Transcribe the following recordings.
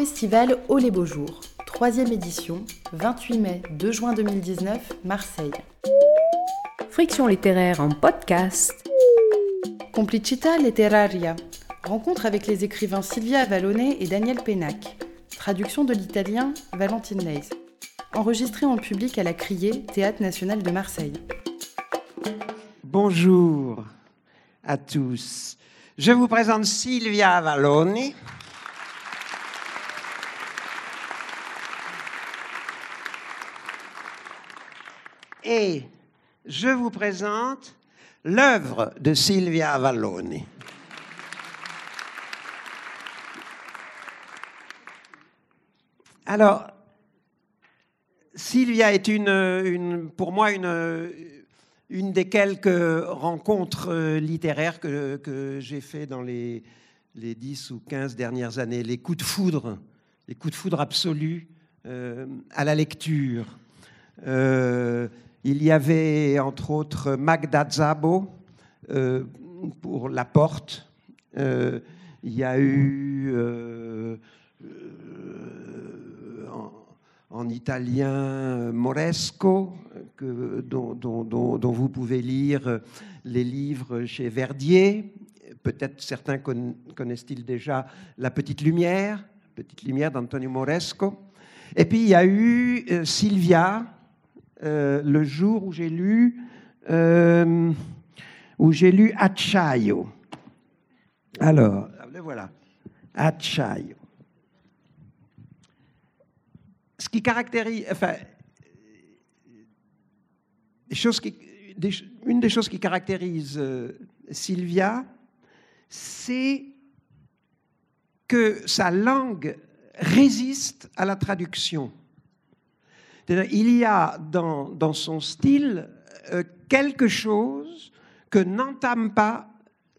Festival Haut les Beaux Jours, troisième édition, 28 mai, 2 juin 2019, Marseille. Friction littéraire en podcast. Complicità letteraria. Rencontre avec les écrivains Sylvia Avalone et Daniel Pénac. Traduction de l'italien Valentine Leys. Enregistré en public à la Criée, Théâtre national de Marseille. Bonjour à tous. Je vous présente Sylvia Avalone. Et je vous présente l'œuvre de Sylvia Avalone. Alors, Sylvia est une- pour moi une, une des quelques rencontres euh, littéraires que, que j'ai fait dans les, les 10 ou 15 dernières années, les coups de foudre, les coups de foudre absolus euh, à la lecture. Euh, il y avait entre autres Magda Szabo euh, pour La Porte. Euh, il y a eu euh, en, en italien Moresco, dont, dont- vous pouvez lire les livres chez Verdier. Peut-être certains conna- connaissent-ils déjà La Petite Lumière, Petite Lumière d'Antonio Moresco. Et puis il y a eu Sylvia, euh, le jour où j'ai lu, euh, où j'ai lu Acciaio. Alors, le voilà, Acciaio. Ce qui caractérise, enfin, des choses qui- une des choses qui caractérise euh, Sylvia, c'est que sa langue résiste à la traduction. Il y a dans, son style euh, quelque chose que n'entame pas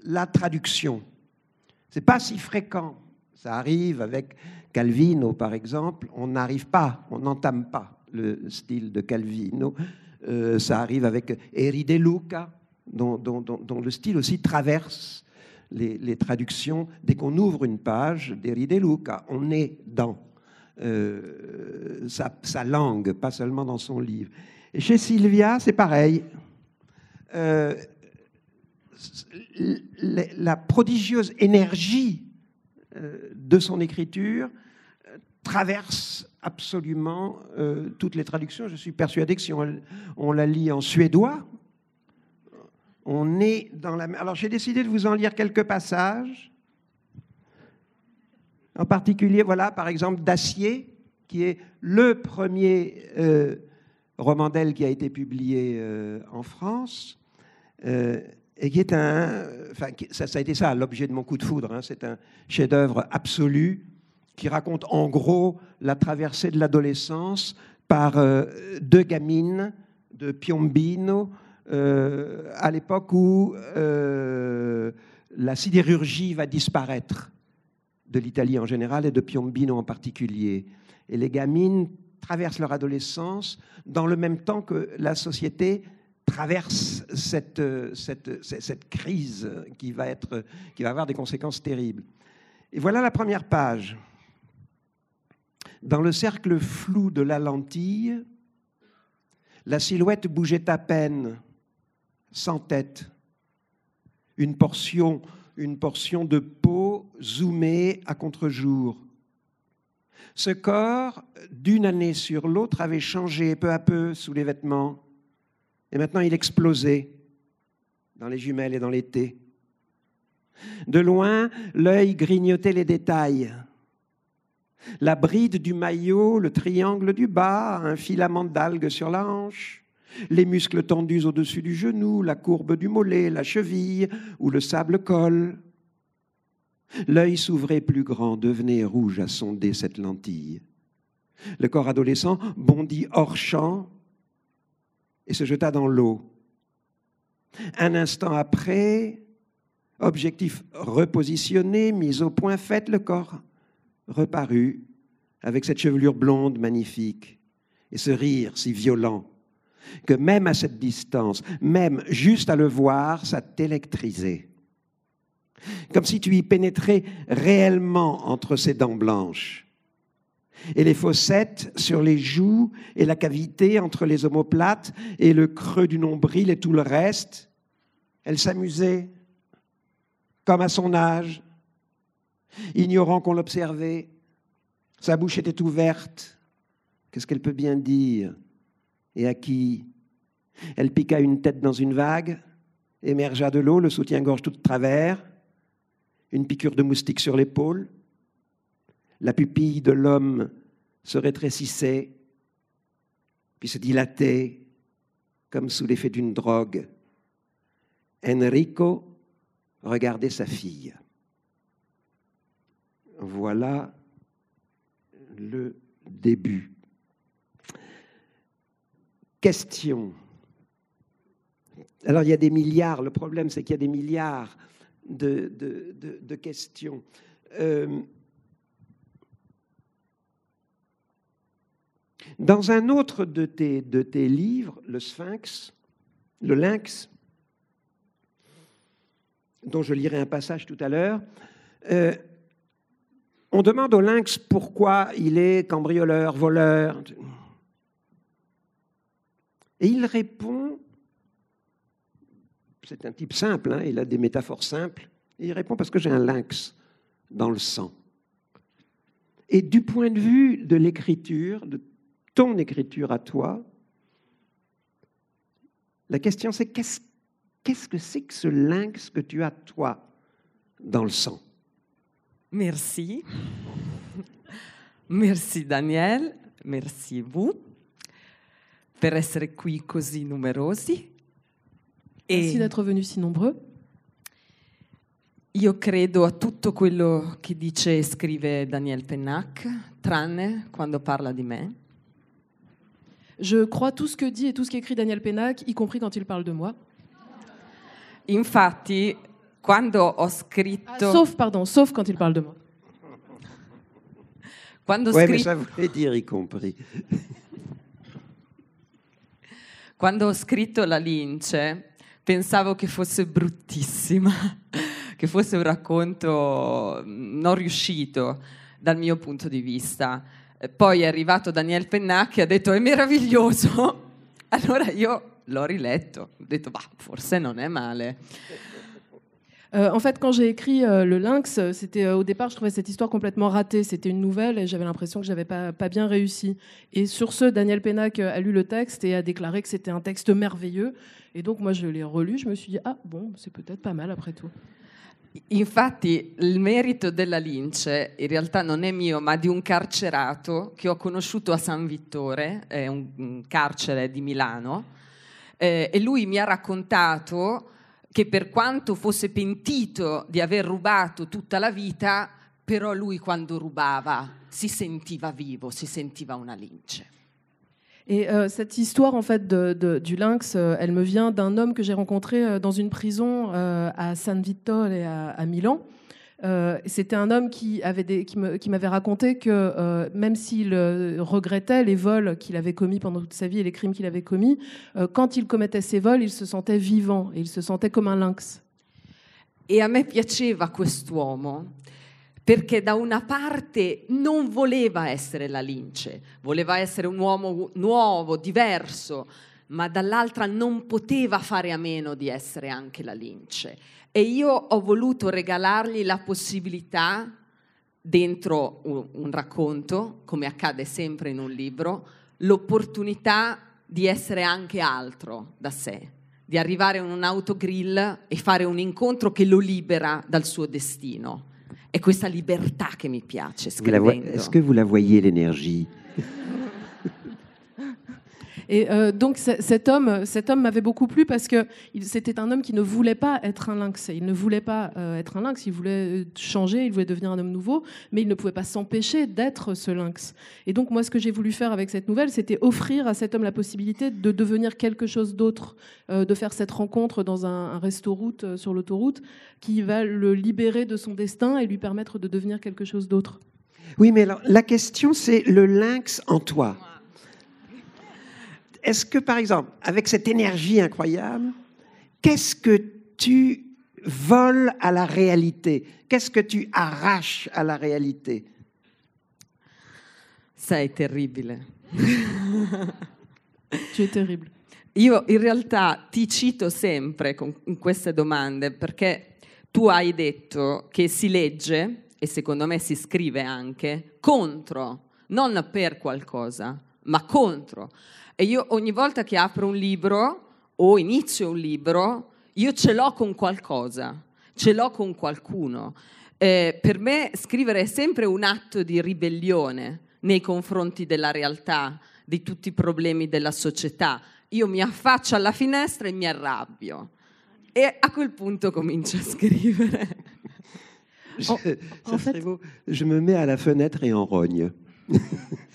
la traduction. C'est pas si fréquent. Ça arrive avec Calvino, par exemple. On n'arrive pas, on n'entame pas le style de Calvino. Euh, ça arrive avec Eri De Luca, dont, le style aussi traverse les, les traductions. Dès qu'on ouvre une page d'Eri De Luca, on est dans euh, sa, langue, pas seulement dans son livre. Et chez Sylvia, c'est pareil. Euh, la prodigieuse énergie euh, de son écriture traverse absolument toutes les traductions. Je suis persuadé que si on, la lit en suédois, on est dans la... Alors j'ai décidé de vous en lire quelques passages. En particulier, voilà, par exemple, Dacier, qui est le premier euh, roman d'elle qui a été publié euh, en France, euh, et qui est un... Enfin, ça, a été ça, l'objet de mon coup de foudre. hein. c'est un chef-d'œuvre absolu qui raconte en gros la traversée de l'adolescence par deux gamines de Piombino, à l'époque où la sidérurgie va disparaître de l'Italie en général et de Piombino en particulier. Et les gamines traversent leur adolescence dans le même temps que la société traverse cette, euh, cette, cette- cette crise qui va, être, qui va avoir des conséquences terribles. Et voilà la première page. Dans le cercle flou de la lentille, la silhouette bougeait à peine, sans tête. Une portion, une portion de peau zoomée à contre-jour. Ce corps, d'une année sur l'autre, avait changé peu à peu sous les vêtements. Et maintenant, il explosait dans les jumelles et dans l'été. De loin, l'œil grignotait les détails. La bride du maillot, le triangle du bas, un filament d'algues sur la hanche, les muscles tendus au-dessus du genou, la courbe du mollet, la cheville, où le sable colle. L'œil s'ouvrait plus grand, devenait rouge à sonder cette lentille. Le corps adolescent bondit hors champ et se jeta dans l'eau. Un instant après, objectif repositionné, mis au point fait, le corps reparut avec cette chevelure blonde magnifique et ce rire si violent que même à cette distance, même juste à le voir, ça t'électrisait. Comme si tu y pénétrais réellement entre ses dents blanches. et les fossettes sur les joues et la cavité entre les omoplates et le creux du nombril et tout le reste. Elle s'amusait, comme à son âge, ignorant qu'on l'observait. Sa bouche était ouverte. Qu'est-ce qu'elle peut bien dire? Et à qui? Elle piqua une tête dans une vague, émergea de l'eau, le soutien-gorge tout de travers, une piqûre de moustique sur l'épaule. La pupille de l'homme se rétrécissait, puis se dilatait comme sous l'effet d'une drogue. Enrico regardait sa fille. Voilà le début. Question. Alors il y a des milliards, le problème c'est qu'il y a des milliards de, questions. Euh, dans un autre de tes, de tes livres, le Sphinx, le lynx, dont je lirai un passage tout à l'heure, euh, on demande au lynx pourquoi il est cambrioleur, voleur. Et il répond, c'est un type simple, hein, il a des métaphores simples, il répond parce que j'ai un lynx dans le sang. Et du point de vue de l'écriture, de ton écriture à toi, la question c'est qu'est-ce Qu'est-ce que c'est que ce lynx que tu as, toi, dans le sang? Merci. Merci Daniel, merci vous per essere qui così numerosi. Merci d'être venus si nombreux. Io credo a tutto quello che dice e scrive Daniel Pennac, tranne quando parla di me. Je crois tout ce que dit et tout ce qu'écrit Daniel Pennac, y compris quand il parle de moi. Infatti, quando ho scritto... Ah, sauf, pardon, sauf quand il parle de moi. Quando ouais, scritto... mais ça voulait dire y compris. Quando ho scritto La Lince, pensavo che fosse bruttissima, che fosse un racconto non riuscito dal mio punto di vista. Poi è arrivato Daniel Pennac e ha detto è meraviglioso. Allora io l'ho riletto, ho detto, bah, forse non è male. Euh, en fait, quand j'ai écrit euh, Le Lynx, c'était euh, au départ, je trouvais cette histoire complètement ratée. C'était une nouvelle et j'avais l'impression que j'avais pas, pas bien réussi. Et sur ce, Daniel Pennac a lu le texte et a déclaré que c'était un texte merveilleux. Et donc, moi, je l'ai relu. Je me suis dit, ah bon, c'est peut-être pas mal après tout. Infatti il merito della Lince in realtà non è mio, ma di un carcerato che ho conosciuto a San Vittore, è un carcere di Milano, eh, e lui mi ha raccontato che per quanto fosse pentito di aver rubato tutta la vita, però lui quando rubava si sentiva vivo, si sentiva una lince. Et euh, cette histoire en fait de, de, du lynx, euh, elle me vient d'un homme que j'ai rencontré euh, dans une prison euh, à San Vittore à, à Milan. Euh, c'était un homme qui, m'avait raconté que euh, même s'il euh, regrettait les vols qu'il avait commis pendant toute sa vie et les crimes qu'il avait commis, quand il commettait ces vols, il se sentait vivant et il se sentait comme un lynx. E a me piaceva quest'uomo perché da una parte non voleva essere la lince, voleva essere un uomo nuovo, diverso, ma dall'altra non poteva fare a meno di essere anche la lince. E io ho voluto regalargli la possibilità, dentro un, un racconto, come accade sempre in un libro, l'opportunità di essere anche altro da sé, di arrivare in un autogrill e fare un incontro che lo libera dal suo destino. È questa libertà che mi piace scrivendo. Est-ce que vous la voyez l'énergie Et euh, donc cet homme, cet homme m'avait beaucoup plu parce que c'était un homme qui ne voulait pas être un lynx. Il ne voulait pas euh, être un lynx. Il voulait changer. Il voulait devenir un homme nouveau, mais il ne pouvait pas s'empêcher d'être ce lynx. Et donc moi, ce que j'ai voulu faire avec cette nouvelle, c'était offrir à cet homme la possibilité de devenir quelque chose d'autre, euh, de faire cette rencontre dans un, un resto-route sur l'autoroute qui va le libérer de son destin et lui permettre de devenir quelque chose d'autre. Oui, mais alors, la question, c'est le lynx en toi. Est-ce que, par exemple, avec cette énergie incroyable, qu'est-ce que tu voles à la réalité Qu'est-ce que tu arraches à la réalité Sei terribile. Tu es terrible. Io in realtà ti cito sempre con in queste domande perché tu hai detto che si legge, e secondo me si scrive anche, contro, non per qualcosa, ma contro. E io ogni volta che apro un libro o inizio un libro, io ce l'ho con qualcosa, ce l'ho con qualcuno. Eh, per me scrivere è sempre un atto di ribellione nei confronti della realtà, di tutti i problemi della società. Io mi affaccio alla finestra e mi arrabbio. E a quel punto comincio a scrivere. Je, ça en serait fait- beau. je me mets à la fenêtre et en rogne.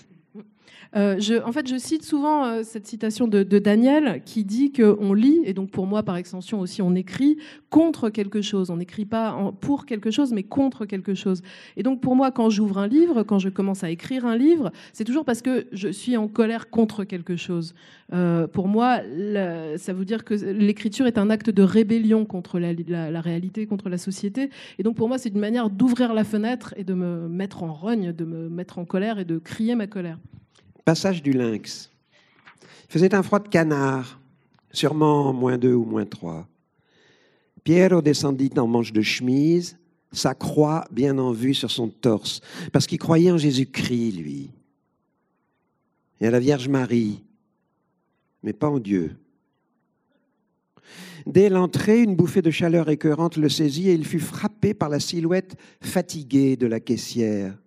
Euh, en fait, je cite souvent euh, cette citation de, Daniel qui dit qu'on lit, et donc pour moi, par extension aussi, on écrit contre quelque chose. On n'écrit pas pour quelque chose, mais contre quelque chose. Et donc pour moi, quand j'ouvre un livre, quand je commence à écrire un livre, c'est toujours parce que je suis en colère contre quelque chose. Euh, pour moi, ça veut dire que l'écriture est un acte de rébellion contre la- la réalité, contre la société. Et donc pour moi, c'est une manière d'ouvrir la fenêtre et de me mettre en rogne, de me mettre en colère et de crier ma colère. Passage du lynx. Il faisait un froid de canard, sûrement moins deux ou moins trois. Piero descendit en manche de chemise, sa croix bien en vue sur son torse, parce qu'il croyait en Jésus-Christ, lui, et à la Vierge Marie, mais pas en Dieu. Dès l'entrée, une bouffée de chaleur écœurante le saisit et il fut frappé par la silhouette fatiguée de la caissière.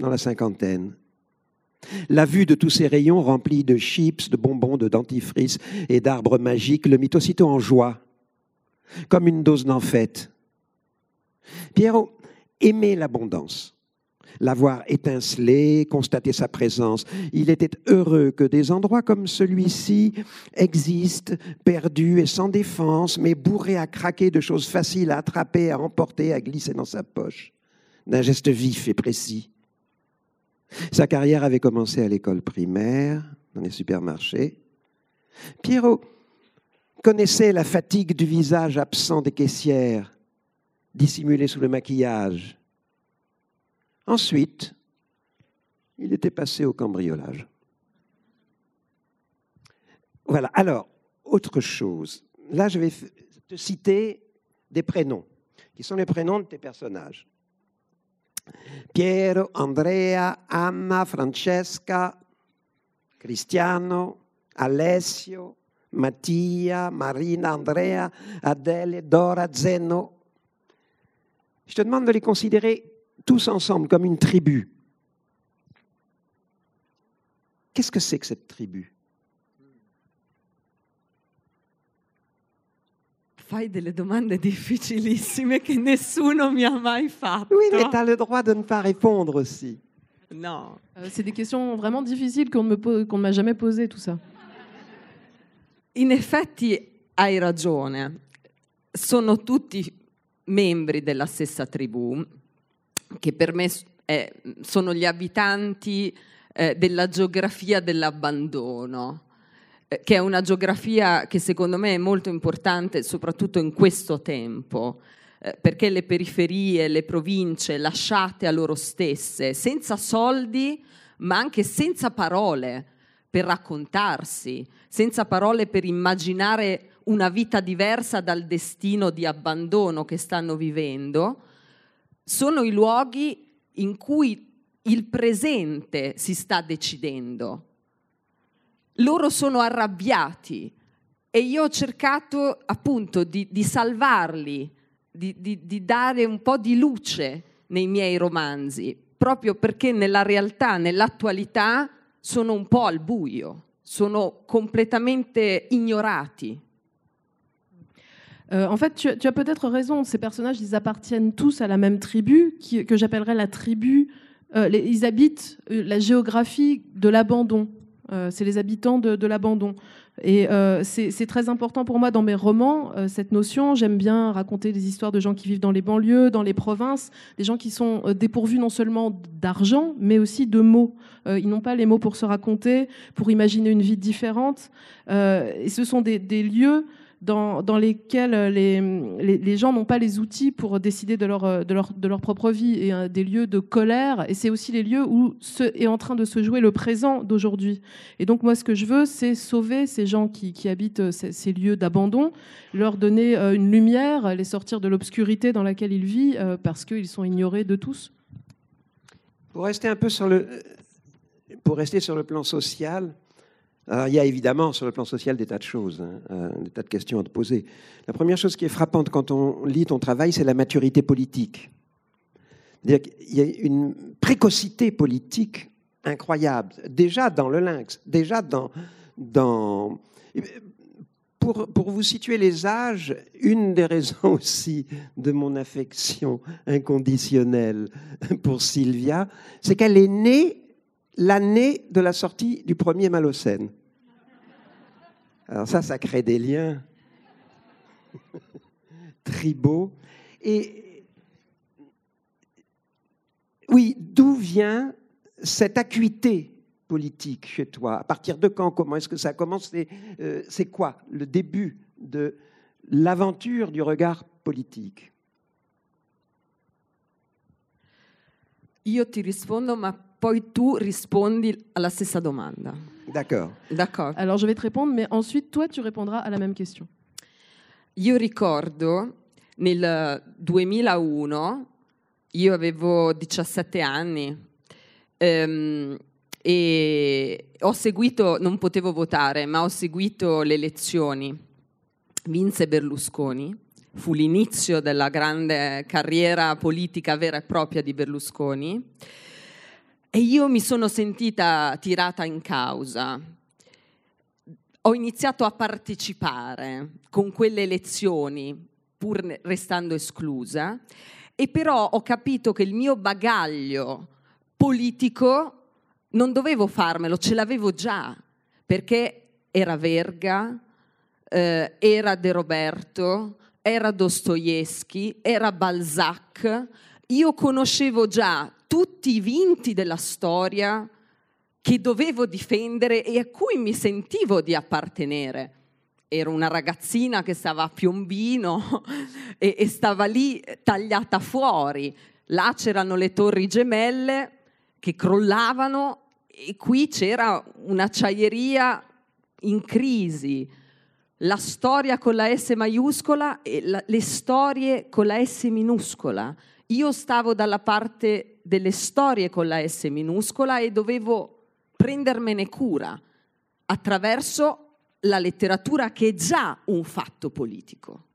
Dans la cinquantaine. La vue de tous ces rayons remplis de chips, de bonbons, de dentifrice et d'arbres magiques le mit aussitôt en joie, comme une dose d'enfête. Pierrot aimait l'abondance, la voir étinceler, constater sa présence. Il était heureux que des endroits comme celui-ci existent, perdus et sans défense, mais bourrés à craquer de choses faciles à attraper, à emporter, à glisser dans sa poche, d'un geste vif et précis. Sa carrière avait commencé à l'école primaire, dans les supermarchés. Pierrot connaissait la fatigue du visage absent des caissières, dissimulé sous le maquillage. Ensuite, il était passé au cambriolage. Voilà. Alors, autre chose. Là, je vais te citer des prénoms, qui sont les prénoms de tes personnages. Piero, Andrea, Anna, Francesca, Cristiano, Alessio, Mattia, Marina, Andrea, Adele, Dora, Zeno. Je te demande de les considérer tous ensemble comme une tribu. Qu'est-ce que c'est que cette tribu? Fai delle domande difficilissime che nessuno mi ha mai fatto. Oui, mais tu as le droit de ne pas répondre aussi. No. Euh, c'est des questions vraiment difficiles qu'on ne me pose- qu'on ne m'a jamais posées, tout ça. In effetti hai ragione, sono tutti membri della stessa tribù, che per me è- sono gli abitanti eh, della geografia dell'abbandono, che è una geografia che secondo me è molto importante soprattutto in questo tempo, eh, perché le periferie, le province lasciate a loro stesse, senza soldi, ma anche senza parole per raccontarsi, senza parole per immaginare una vita diversa dal destino di abbandono che stanno vivendo, sono i luoghi in cui il presente si sta decidendo. Loro sono arrabbiati e io ho cercato appunto di, di salvarli, di, di- di dare un po' di luce nei miei romanzi, proprio perché nella realtà, nell'attualità, sono un po' al buio, sono completamente ignorati. Euh, en fait, tu, tu as peut-être raison. Ces personnages, ils appartiennent tous à la même tribu, qui- que j'appellerais la tribu. euh, les- ils habitent euh, la géographie de l'abandon. Euh, c'est les habitants de, l'abandon. Et euh, c'est très important pour moi dans mes romans, euh, cette notion. J'aime bien raconter des histoires de gens qui vivent dans les banlieues, dans les provinces, des gens qui sont dépourvus non seulement d'argent, mais aussi de mots. Ils n'ont pas les mots pour se raconter, pour imaginer une vie différente. Et ce sont des lieux dans, lesquels les, les, les gens n'ont pas les outils pour décider de leur, de leur, de leur propre vie, et euh, des lieux de colère. Et c'est aussi les lieux où est en train de se jouer le présent d'aujourd'hui. Et donc moi, ce que je veux, c'est sauver ces gens qui, qui habitent euh, ces, ces lieux d'abandon, leur donner euh, une lumière, les sortir de l'obscurité dans laquelle ils vivent, euh, parce qu'ils sont ignorés de tous. Pour rester un peu sur le, pour rester sur le plan social, alors, il y a évidemment sur le plan social des tas de choses, hein, euh, des tas de questions à te poser. La première chose qui est frappante quand on lit ton travail, c'est la maturité politique. Qu'il y a une précocité politique incroyable, déjà dans le lynx, déjà dans... pour vous situer les âges, une des raisons aussi de mon affection inconditionnelle pour Sylvia, c'est qu'elle est née l'année de la sortie du premier Malocène. Alors ça, ça crée des liens. Tribaux. Et oui, d'où vient cette acuité politique chez toi? À partir de quand? Comment est-ce que ça a commencé? Euh, C'est quoi le début de l'aventure du regard politique? Poi tu rispondi alla stessa domanda. D'accord. D'accordo? Alors je vais te répondre, mais ensuite toi tu répondras à la même question. Io ricordo nel 2001, io avevo 17 anni ehm, e ho seguito, non potevo votare, ma ho seguito le elezioni. Vinse Berlusconi, fu l'inizio della grande carriera politica vera e propria di Berlusconi e io mi sono sentita tirata in causa. Ho iniziato a partecipare con quelle elezioni, pur restando esclusa, e però ho capito che il mio bagaglio politico non dovevo farmelo, ce l'avevo già, perché era Verga, eh, era De Roberto, era Dostoevsky, era Balzac. Io conoscevo già tutti i vinti della storia che dovevo difendere e a cui mi sentivo di appartenere. Ero una ragazzina che stava a Piombino e, e stava lì tagliata fuori. Là c'erano le torri gemelle che crollavano e qui c'era un'acciaieria in crisi. La storia con la S maiuscola e la- le storie con la S minuscola. Io stavo dalla parte delle storie con la S minuscola e dovevo prendermene cura attraverso la letteratura che è già un fatto politico.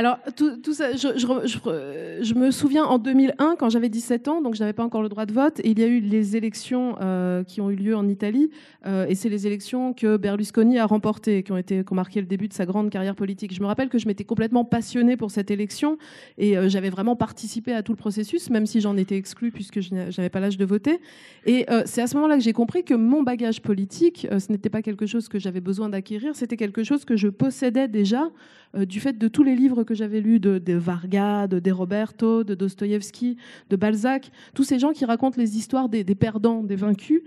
Alors, tout, ça, je, je je je me souviens en 2001, quand j'avais 17 ans, donc je n'avais pas encore le droit de vote, et il y a eu les élections euh, qui ont eu lieu en Italie, euh, et c'est les élections que Berlusconi a remportées, qui ont, été, qui ont marqué le début de sa grande carrière politique. Je me rappelle que je m'étais complètement passionnée pour cette élection, et euh, j'avais vraiment participé à tout le processus, même si j'en étais exclue puisque je n'a- j'avais pas l'âge de voter. Et euh, c'est à ce moment-là que j'ai compris que mon bagage politique, euh, ce n'était pas quelque chose que j'avais besoin d'acquérir, c'était quelque chose que je possédais déjà euh, du fait de tous les livres que j'avais lus de, de Varga, de Roberto, de Dostoïevski, de Balzac, tous ces gens qui racontent les histoires des, perdants, des vaincus,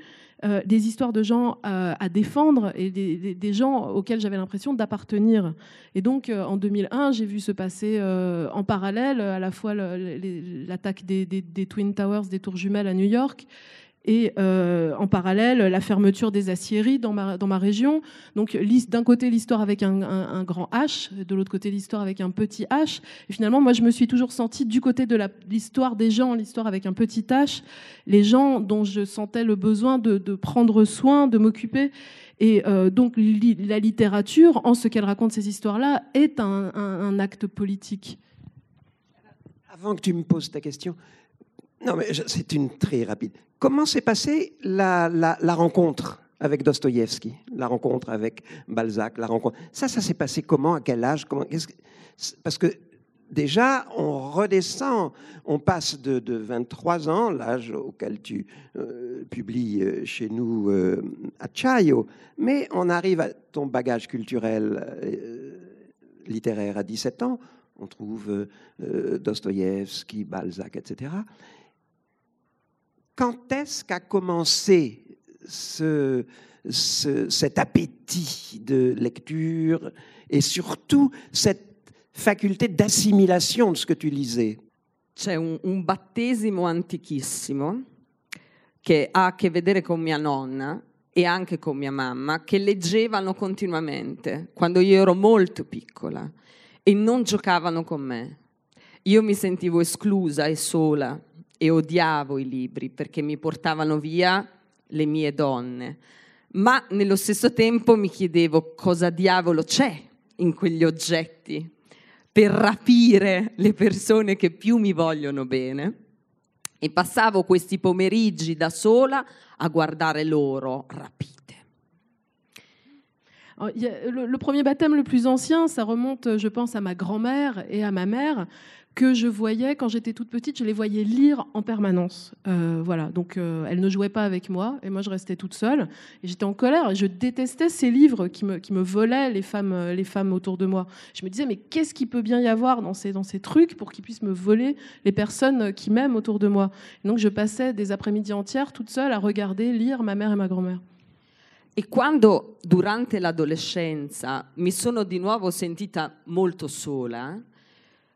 euh, des histoires de gens euh, à défendre et des, gens auxquels j'avais l'impression d'appartenir. Et donc en 2001, j'ai vu se passer en parallèle à la fois l'attaque des Twin Towers, des tours jumelles à New York, et euh, en parallèle la fermeture des aciéries dans ma, dans ma région. Donc d'un côté l'histoire avec un, grand H, de l'autre côté l'histoire avec un petit H. Et finalement, moi je me suis toujours sentie du côté de l'histoire des gens, l'histoire avec un petit H, les gens dont je sentais le besoin de, de prendre soin, de m'occuper. Et euh, donc la littérature, en ce qu'elle raconte ces histoires-là, est un acte politique. Avant que tu me poses ta question, non mais c'est une très rapide. Comment s'est passée la, rencontre avec Dostoïevski, la rencontre avec Balzac, la rencontre? Ça, ça s'est passé comment? À quel âge? Parce que déjà, on redescend, on passe de, de 23 ans, l'âge auquel tu euh, publies euh, chez nous euh, à Chaio, mais on arrive à ton bagage culturel euh, littéraire à 17 ans. On trouve Dostoïevski, Balzac, etc. Quand est-ce qu'a commencé ce, ce- cet appétit de lecture et surtout cette faculté d'assimilation de ce que tu lisais C'è un, un battesimo antichissimo che ha a che vedere con mia nonna e anche con mia mamma, che leggevano continuamente quando io ero molto piccola e non giocavano con me. Io mi sentivo esclusa e sola e odiavo i libri perché mi portavano via le mie donne, ma nello stesso tempo mi chiedevo cosa diavolo c'è in quegli oggetti per rapire le persone che più mi vogliono bene. E passavo questi pomeriggi da sola a guardare loro rapite. Alors, il premier baptême le plus ancien, ça remonte, je pense, à ma grand-mère et à ma mère, que je voyais quand j'étais toute petite, je les voyais lire en permanence. Euh, voilà, donc euh, elles ne jouaient pas avec moi et moi je restais toute seule. Et j'étais en colère et je détestais ces livres qui me, qui me volaient les femmes, euh, les femmes autour de moi. Je me disais, mais qu'est-ce qu'il peut bien y avoir dans ces, dans ces trucs pour qu'ils puissent me voler les personnes qui m'aiment autour de moi? Et Donc je passais des après-midi entières toute seule à regarder, lire ma mère et ma grand-mère. E quando durante l'adolescenza mi sono di nuovo sentita molto sola,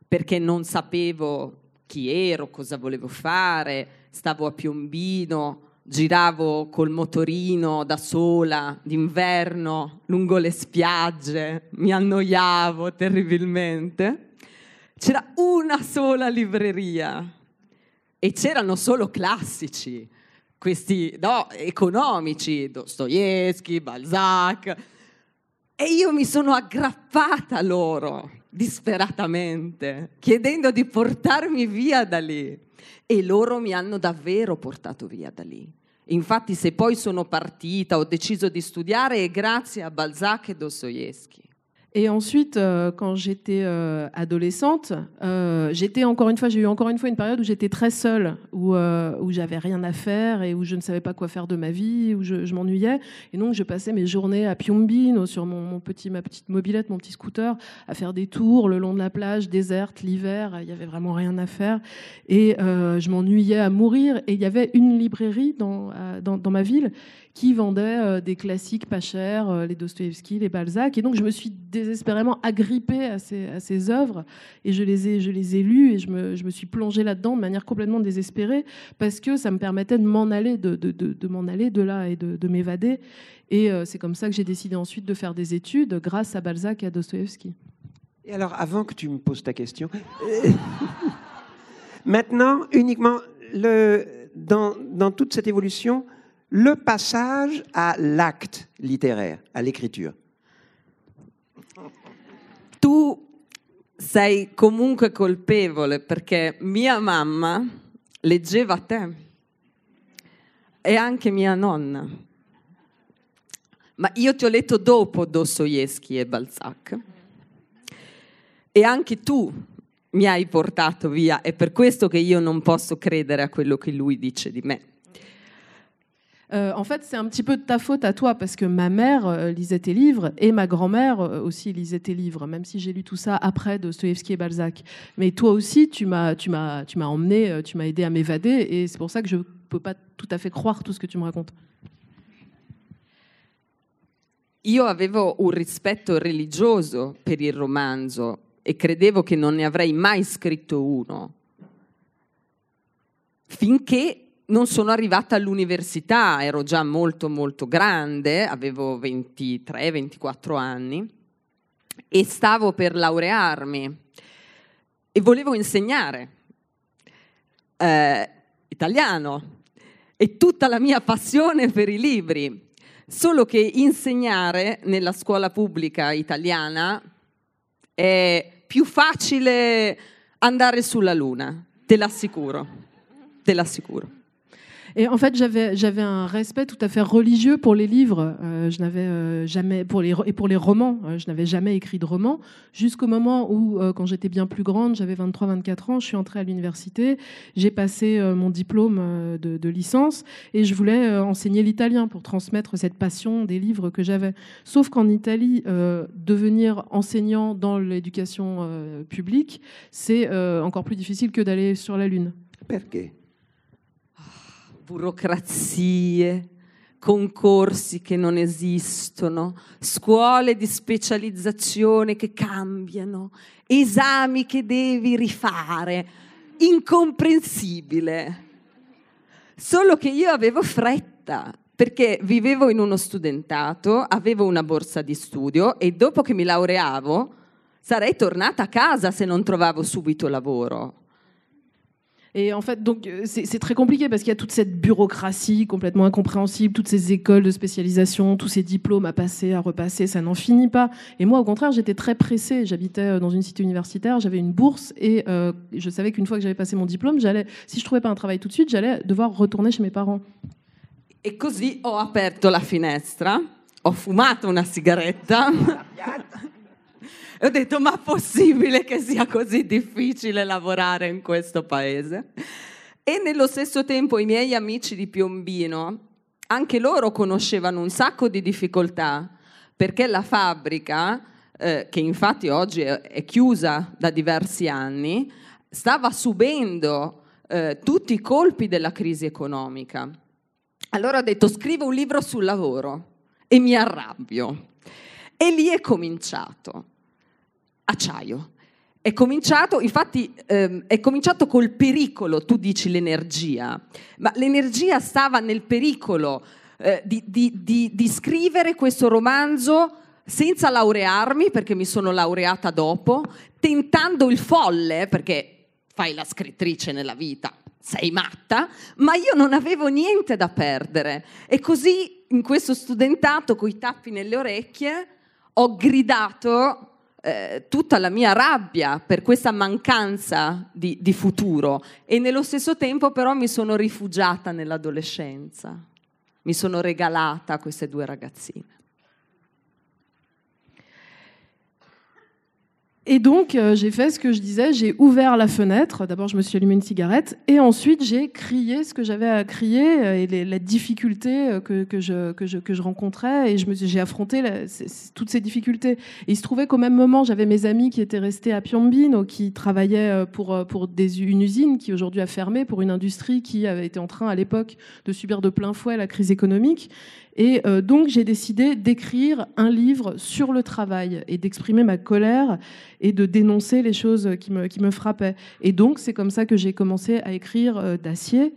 perché non sapevo chi ero, cosa volevo fare, stavo a Piombino, giravo col motorino da sola d'inverno lungo le spiagge, mi annoiavo terribilmente, c'era una sola libreria e c'erano solo classici, questi no, economici, Dostoevsky, Balzac. E io mi sono aggrappata a loro disperatamente, chiedendo di portarmi via da lì. E loro mi hanno davvero portato via da lì. Infatti, se poi sono partita, ho deciso di studiare, è grazie a Balzac e Dostoevsky. Et ensuite, euh, quand j'étais euh, adolescente, euh, j'étais encore une fois, j'ai eu encore une fois une période où j'étais très seule, où, où j'avais rien à faire et où je ne savais pas quoi faire de ma vie, où je, m'ennuyais. Et donc, je passais mes journées à Piombino sur mon, petit, ma petite mobilette, mon petit scooter, à faire des tours le long de la plage déserte l'hiver. Il y avait vraiment rien à faire et je m'ennuyais à mourir. Et il y avait une librairie dans, dans ma ville qui vendait euh, des classiques pas chers, euh, les Dostoevsky, les Balzac. Et donc, je me suis désespérément agrippée à ces, œuvres et je les ai, je les ai lues et je me, suis plongée là-dedans de manière complètement désespérée parce que ça me permettait de m'en aller, de, m'en aller de là et de, de m'évader. Et euh, c'est comme ça que j'ai décidé ensuite de faire des études grâce à Balzac et à Dostoevsky. Et alors, avant que tu me poses ta question, maintenant, uniquement, dans toute cette évolution, le passage à l'acte littéraire, à l'écriture. tu sei comunque colpevole perché mia mamma leggeva te e anche mia nonna. Ma io ti ho letto dopo Dostoevsky e Balzac. E anche tu mi hai portato via, è per questo che io non posso credere a quello che lui dice di me. Euh, en fait, c'est un petit peu de ta faute à toi parce que ma mère euh, lisait tes livres et ma grand-mère euh, aussi lisait tes livres, même si j'ai lu tout ça après Dostoevsky et Balzac. Mais toi aussi, tu m'as, emmené, tu m'as aidé à m'évader et c'est pour ça que je peux pas tout à fait croire tout ce que tu me racontes. Io avevo un rispetto religioso per il romanzo e credevo che non ne avrei mai scritto uno, finché non sono arrivata all'università, ero già molto molto grande, avevo 23-24 anni e stavo per laurearmi e volevo insegnare eh, italiano e tutta la mia passione per i libri. Solo che insegnare nella scuola pubblica italiana è più facile andare sulla luna, te l'assicuro, te l'assicuro. Et en fait, j'avais, un respect tout à fait religieux pour les livres. Euh, je n'avais euh, jamais pour les et pour les romans. Euh, je n'avais jamais écrit de roman jusqu'au moment où, quand j'étais bien plus grande, j'avais 23-24 ans, je suis entrée à l'université, j'ai passé mon diplôme de, licence et je voulais enseigner l'italien pour transmettre cette passion des livres que j'avais. Sauf qu'en Italie, devenir enseignant dans l'éducation publique, c'est encore plus difficile que d'aller sur la lune. Perché? Burocrazie, concorsi che non esistono, scuole di specializzazione che cambiano, esami che devi rifare. Incomprensibile. Solo che io avevo fretta perché vivevo in uno studentato, avevo una borsa di studio e dopo che mi laureavo sarei tornata a casa se non trovavo subito lavoro. Et en fait, donc euh, c'est très compliqué parce qu'il y a toute cette bureaucratie complètement incompréhensible, toutes ces écoles de spécialisation, tous ces diplômes à passer, à repasser, ça n'en finit pas. Et moi, au contraire, j'étais très pressée. J'habitais euh, dans une cité universitaire, j'avais une bourse et euh, je savais qu'une fois que j'avais passé mon diplôme, j'allais, si je trouvais pas un travail tout de suite, j'allais devoir retourner chez mes parents. E così ho aperto la finestra, ho fumato una sigaretta e ho detto ma possibile che sia così difficile lavorare in questo paese? E nello stesso tempo i miei amici di Piombino, anche loro conoscevano un sacco di difficoltà perché la fabbrica, eh, che infatti oggi è, è, chiusa da diversi anni, stava subendo eh, tutti i colpi della crisi economica. Allora ho detto scrivo un libro sul lavoro e mi arrabbio. E lì è cominciato. Acciaio. È cominciato, infatti, ehm, è cominciato col pericolo, tu dici l'energia, ma l'energia stava nel pericolo eh, di, di, di, di scrivere questo romanzo senza laurearmi, perché mi sono laureata dopo, tentando il folle, perché fai la scrittrice nella vita, sei matta, ma io non avevo niente da perdere. E così in questo studentato con i tappi nelle orecchie ho gridato eh, tutta la mia rabbia per questa mancanza di, di futuro e nello stesso tempo però mi sono rifugiata nell'adolescenza, mi sono regalata a queste due ragazzine. Et donc, euh, j'ai fait ce que je disais, j'ai ouvert la fenêtre. D'abord, je me suis allumé une cigarette. Et ensuite, j'ai crié ce que j'avais à crier euh, et les, la difficulté euh, que, que, je, que, je, que je rencontrais. Et j'ai affronté la, toutes ces difficultés. Et il se trouvait qu'au même moment, j'avais mes amis qui étaient restés à Piombino, qui travaillaient pour, pour des, une usine qui aujourd'hui a fermé, pour une industrie qui avait été en train à l'époque de subir de plein fouet la crise économique. Et euh, donc j'ai décidé d'écrire un livre sur le travail et d'exprimer ma colère et de dénoncer les choses qui me, qui me frappaient. Et donc c'est comme ça que j'ai commencé à écrire euh, D'acier.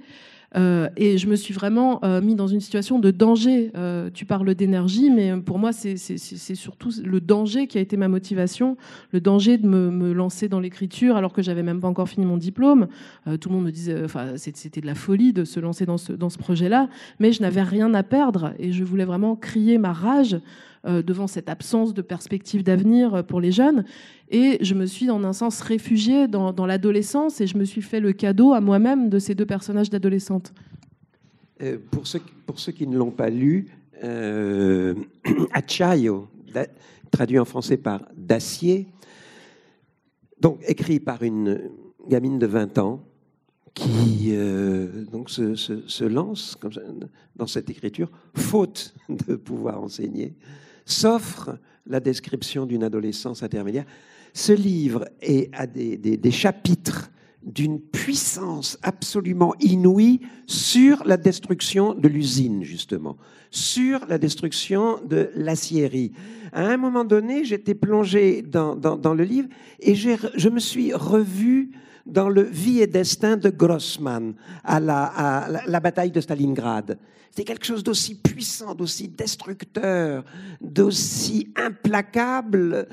Euh, et je me suis vraiment euh, mis dans une situation de danger. Euh, tu parles d'énergie, mais pour moi, c'est surtout le danger qui a été ma motivation, le danger de me, me lancer dans l'écriture alors que j'avais même pas encore fini mon diplôme. Euh, tout le monde me disait, enfin, c'était de la folie de se lancer dans ce, dans ce projet-là, mais je n'avais rien à perdre et je voulais vraiment crier ma rage euh, devant cette absence de perspective d'avenir pour les jeunes. Et je me suis, en un sens, réfugiée dans, l'adolescence et je me suis fait le cadeau à moi-même de ces deux personnages d'adolescente. Euh, pour, ceux, qui ne l'ont pas lu, euh, traduit en français par d'acier, donc écrit par une gamine de 20 ans qui euh, donc se, lance dans cette écriture, faute de pouvoir enseigner, s'offre la description d'une adolescence intermédiaire ce livre est à des, chapitres d'une puissance absolument inouïe sur la destruction de l'usine, justement, sur la destruction de l'acierie. À un moment donné, j'étais plongé dans, dans, dans, le livre et je me suis revu dans le Vie et destin de Grossman à la, bataille de Stalingrad. C'était quelque chose d'aussi puissant, d'aussi destructeur, d'aussi implacable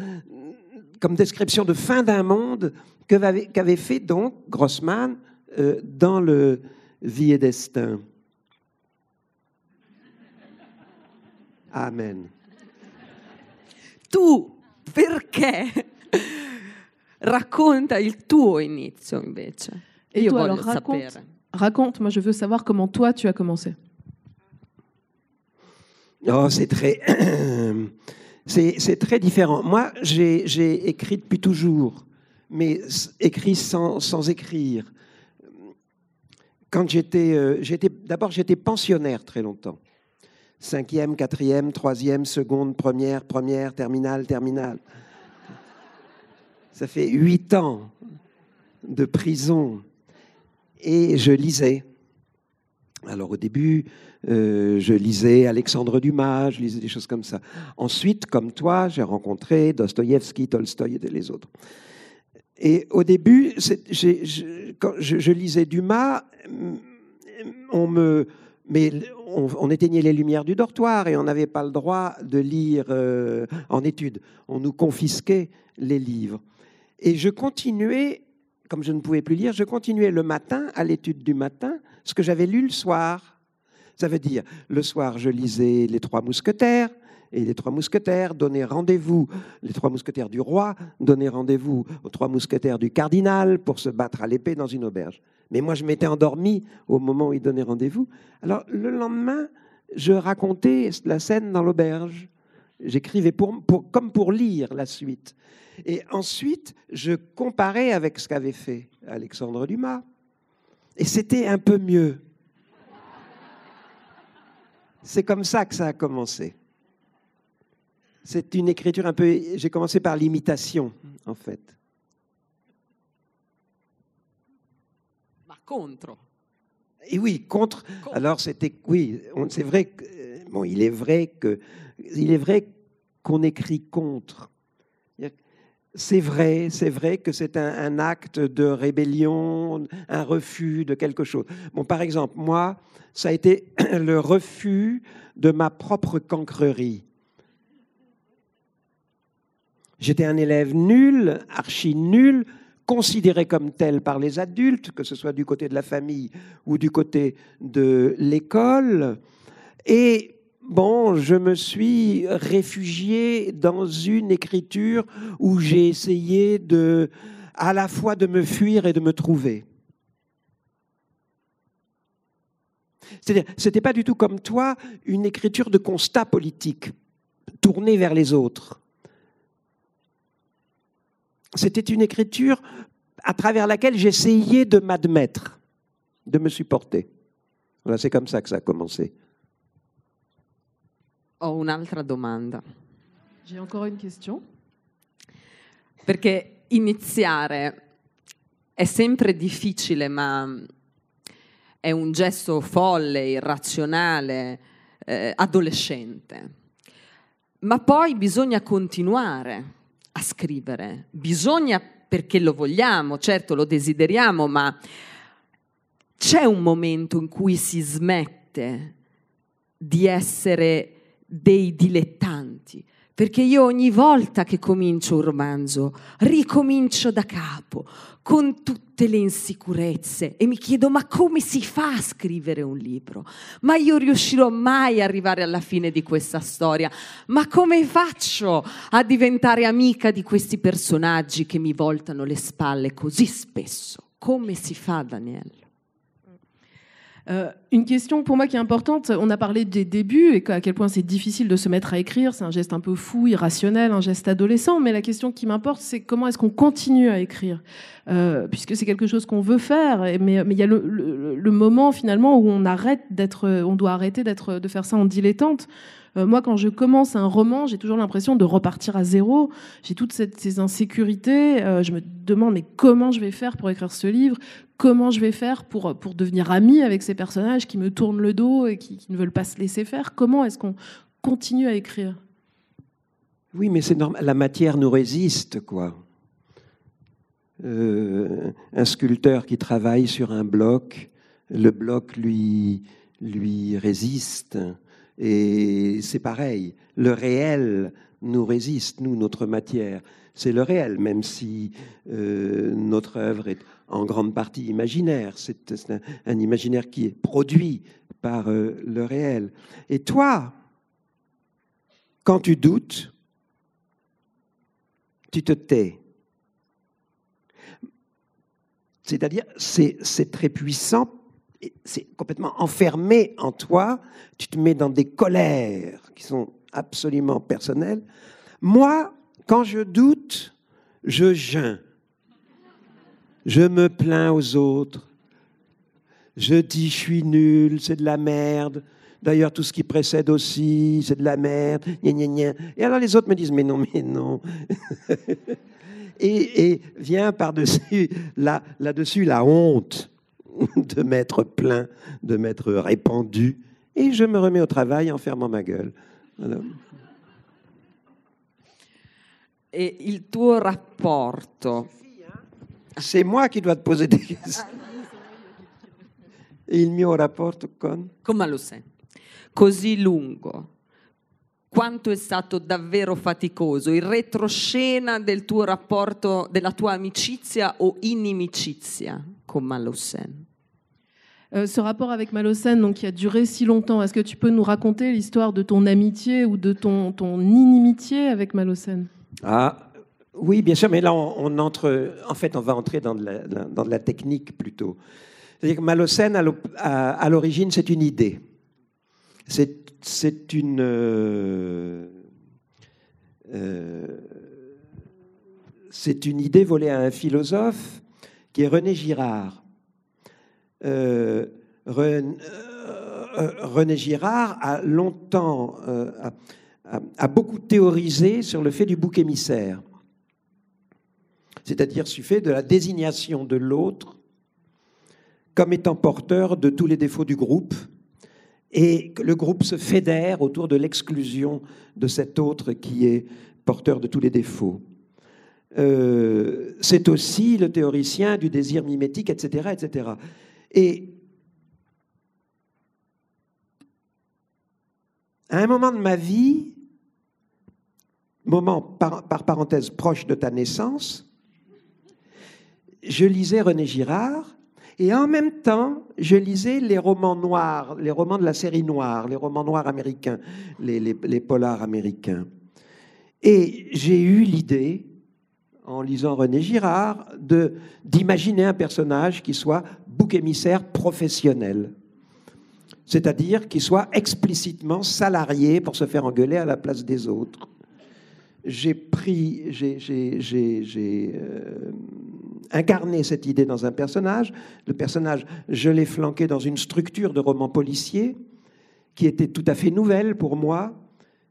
comme description de fin d'un monde qu'avait qu fait donc Grossman euh, dans le Vie et Destin. Amen. Tu perché racconta il tuo inizio invece? Et Io toi, alors, raconte, raconte, moi je veux savoir comment toi tu as commencé. Oh, c'est très C'est très différent. Moi, j'ai écrit depuis toujours, mais écrit sans, sans écrire. Quand j'étais, euh, d'abord, j'étais pensionnaire très longtemps. Cinquième, quatrième, troisième, seconde, première, première, terminale, terminale. Ça fait huit ans de prison. Et je lisais. Alors au début, euh, je lisais Alexandre Dumas, je lisais des choses comme ça. Ensuite, comme toi, j'ai rencontré Dostoïevski, Tolstoï et les autres. Et au début, quand je, lisais Dumas, on me, mais on, éteignait les lumières du dortoir et on n'avait pas le droit de lire euh, en études. On nous confisquait les livres. Et je continuais, comme je ne pouvais plus lire, je continuais le matin, à l'étude du matin, ce que j'avais lu le soir. Ça veut dire, le soir, je lisais Les Trois Mousquetaires, et les trois mousquetaires donnaient rendez-vous, les trois mousquetaires du roi donnaient rendez-vous aux trois mousquetaires du cardinal pour se battre à l'épée dans une auberge. Mais moi, je m'étais endormi au moment où ils donnaient rendez-vous. Alors, le lendemain, je racontais la scène dans l'auberge. J'écrivais pour, comme pour lire la suite. Et ensuite, je comparais avec ce qu'avait fait Alexandre Dumas. Et c'était un peu mieux. C'est comme ça que ça a commencé. C'est une écriture un peu. J'ai commencé par l'imitation, en fait. contre. Et oui, contre. Alors c'était, oui, c'est vrai. Que, bon, il est vrai que, il est vrai qu'on écrit contre. C'est vrai, c'est vrai que c'est un, acte de rébellion, un refus de quelque chose. Bon, par exemple, moi, ça a été le refus de ma propre cancrerie. J'étais un élève nul, archi nul, considéré comme tel par les adultes, que ce soit du côté de la famille ou du côté de l'école. Et bon, je me suis réfugié dans une écriture où j'ai essayé de, à la fois de me fuir et de me trouver. C'est-à-dire, ce n'était pas du tout comme toi une écriture de constat politique, tournée vers les autres. C'était une écriture à travers laquelle j'essayais de m'admettre, de me supporter. Voilà, c'est comme ça que ça a commencé. Ho un'altra domanda. J'ai encore une question. Perché iniziare è sempre difficile, ma è un gesto folle, irrazionale, eh, adolescente. Ma poi bisogna continuare a scrivere. Bisogna perché lo vogliamo, certo lo desideriamo, ma c'è un momento in cui si smette di essere dei dilettanti, perché io ogni volta che comincio un romanzo ricomincio da capo, con tutte le insicurezze e mi chiedo ma come si fa a scrivere un libro? Ma io riuscirò mai ad arrivare alla fine di questa storia? Ma come faccio a diventare amica di questi personaggi che mi voltano le spalle così spesso? Come si fa, Daniele? Euh, une question pour moi qui est importante, on a parlé des débuts et à quel point c'est difficile de se mettre à écrire, c'est un geste un peu fou, irrationnel, un geste adolescent, mais la question qui m'importe, c'est comment est-ce qu'on continue à écrire, euh, puisque c'est quelque chose qu'on veut faire, mais, il y a le, le, moment finalement où on arrête d'être, on doit arrêter d'être, de faire ça en dilettante. Euh, moi, quand je commence un roman, j'ai toujours l'impression de repartir à zéro. J'ai toutes ces insécurités. Euh, je me demande mais comment je vais faire pour écrire ce livre? Comment je vais faire pour, pour devenir ami avec ces personnages qui me tournent le dos et qui, ne veulent pas se laisser faire? Comment est-ce qu'on continue à écrire? Oui, mais c'est normal. La matière nous résiste, quoi. Euh, un sculpteur qui travaille sur un bloc, le bloc lui, lui résiste. Et c'est pareil, le réel nous résiste, nous, notre matière. C'est le réel, même si euh, notre œuvre est en grande partie imaginaire. C'est un, imaginaire qui est produit par euh, le réel. Et toi, quand tu doutes, tu te tais. C'est-à-dire, c'est très puissant c'est complètement enfermé en toi, tu te mets dans des colères qui sont absolument personnelles. Moi, quand je doute, je geins. Je me plains aux autres. Je dis je suis nul, c'est de la merde. D'ailleurs, tout ce qui précède aussi, c'est de la merde. Et alors les autres me disent mais non, mais non. et, vient par-dessus là, là-dessus la honte de m'être plaint, de m'être répandu, et je me remets au travail en fermant ma gueule. Voilà. E il tuo rapporto C'est moi qui dois te poser des questions. Il mio rapporto con... così lungo, quanto è stato davvero faticoso, il retroscena del tuo rapporto, della tua amicizia o inimicizia? Con Malusen? Euh, ce rapport avec Malocène, donc qui a duré si longtemps, est-ce que tu peux nous raconter l'histoire de ton amitié ou de ton, inimitié avec Malocène? Ah, oui, bien sûr, mais là, on, entre. En fait, on va entrer dans de la, technique plutôt. C'est-à-dire que Malocène, à l'origine, c'est une idée. Euh, euh, c'est une idée volée à un philosophe qui est René Girard. Euh, Ren- euh, René Girard a longtemps, euh, beaucoup théorisé sur le fait du bouc émissaire, c'est-à-dire sur le fait de la désignation de l'autre comme étant porteur de tous les défauts du groupe et que le groupe se fédère autour de l'exclusion de cet autre qui est porteur de tous les défauts. Euh, c'est aussi le théoricien du désir mimétique, etc., etc. Et à un moment de ma vie, moment par, par parenthèse proche de ta naissance, je lisais René Girard et en même temps, je lisais les romans noirs, les romans de la série noire, les romans noirs américains, les, les- polars américains. Et j'ai eu l'idée, en lisant René Girard, d'imaginer un personnage qui soit bouc émissaire professionnel. C'est-à-dire qui soit explicitement salarié pour se faire engueuler à la place des autres. J'ai pris, j'ai, euh, incarné cette idée dans un personnage. Le personnage, je l'ai flanqué dans une structure de roman policier qui était tout à fait nouvelle pour moi,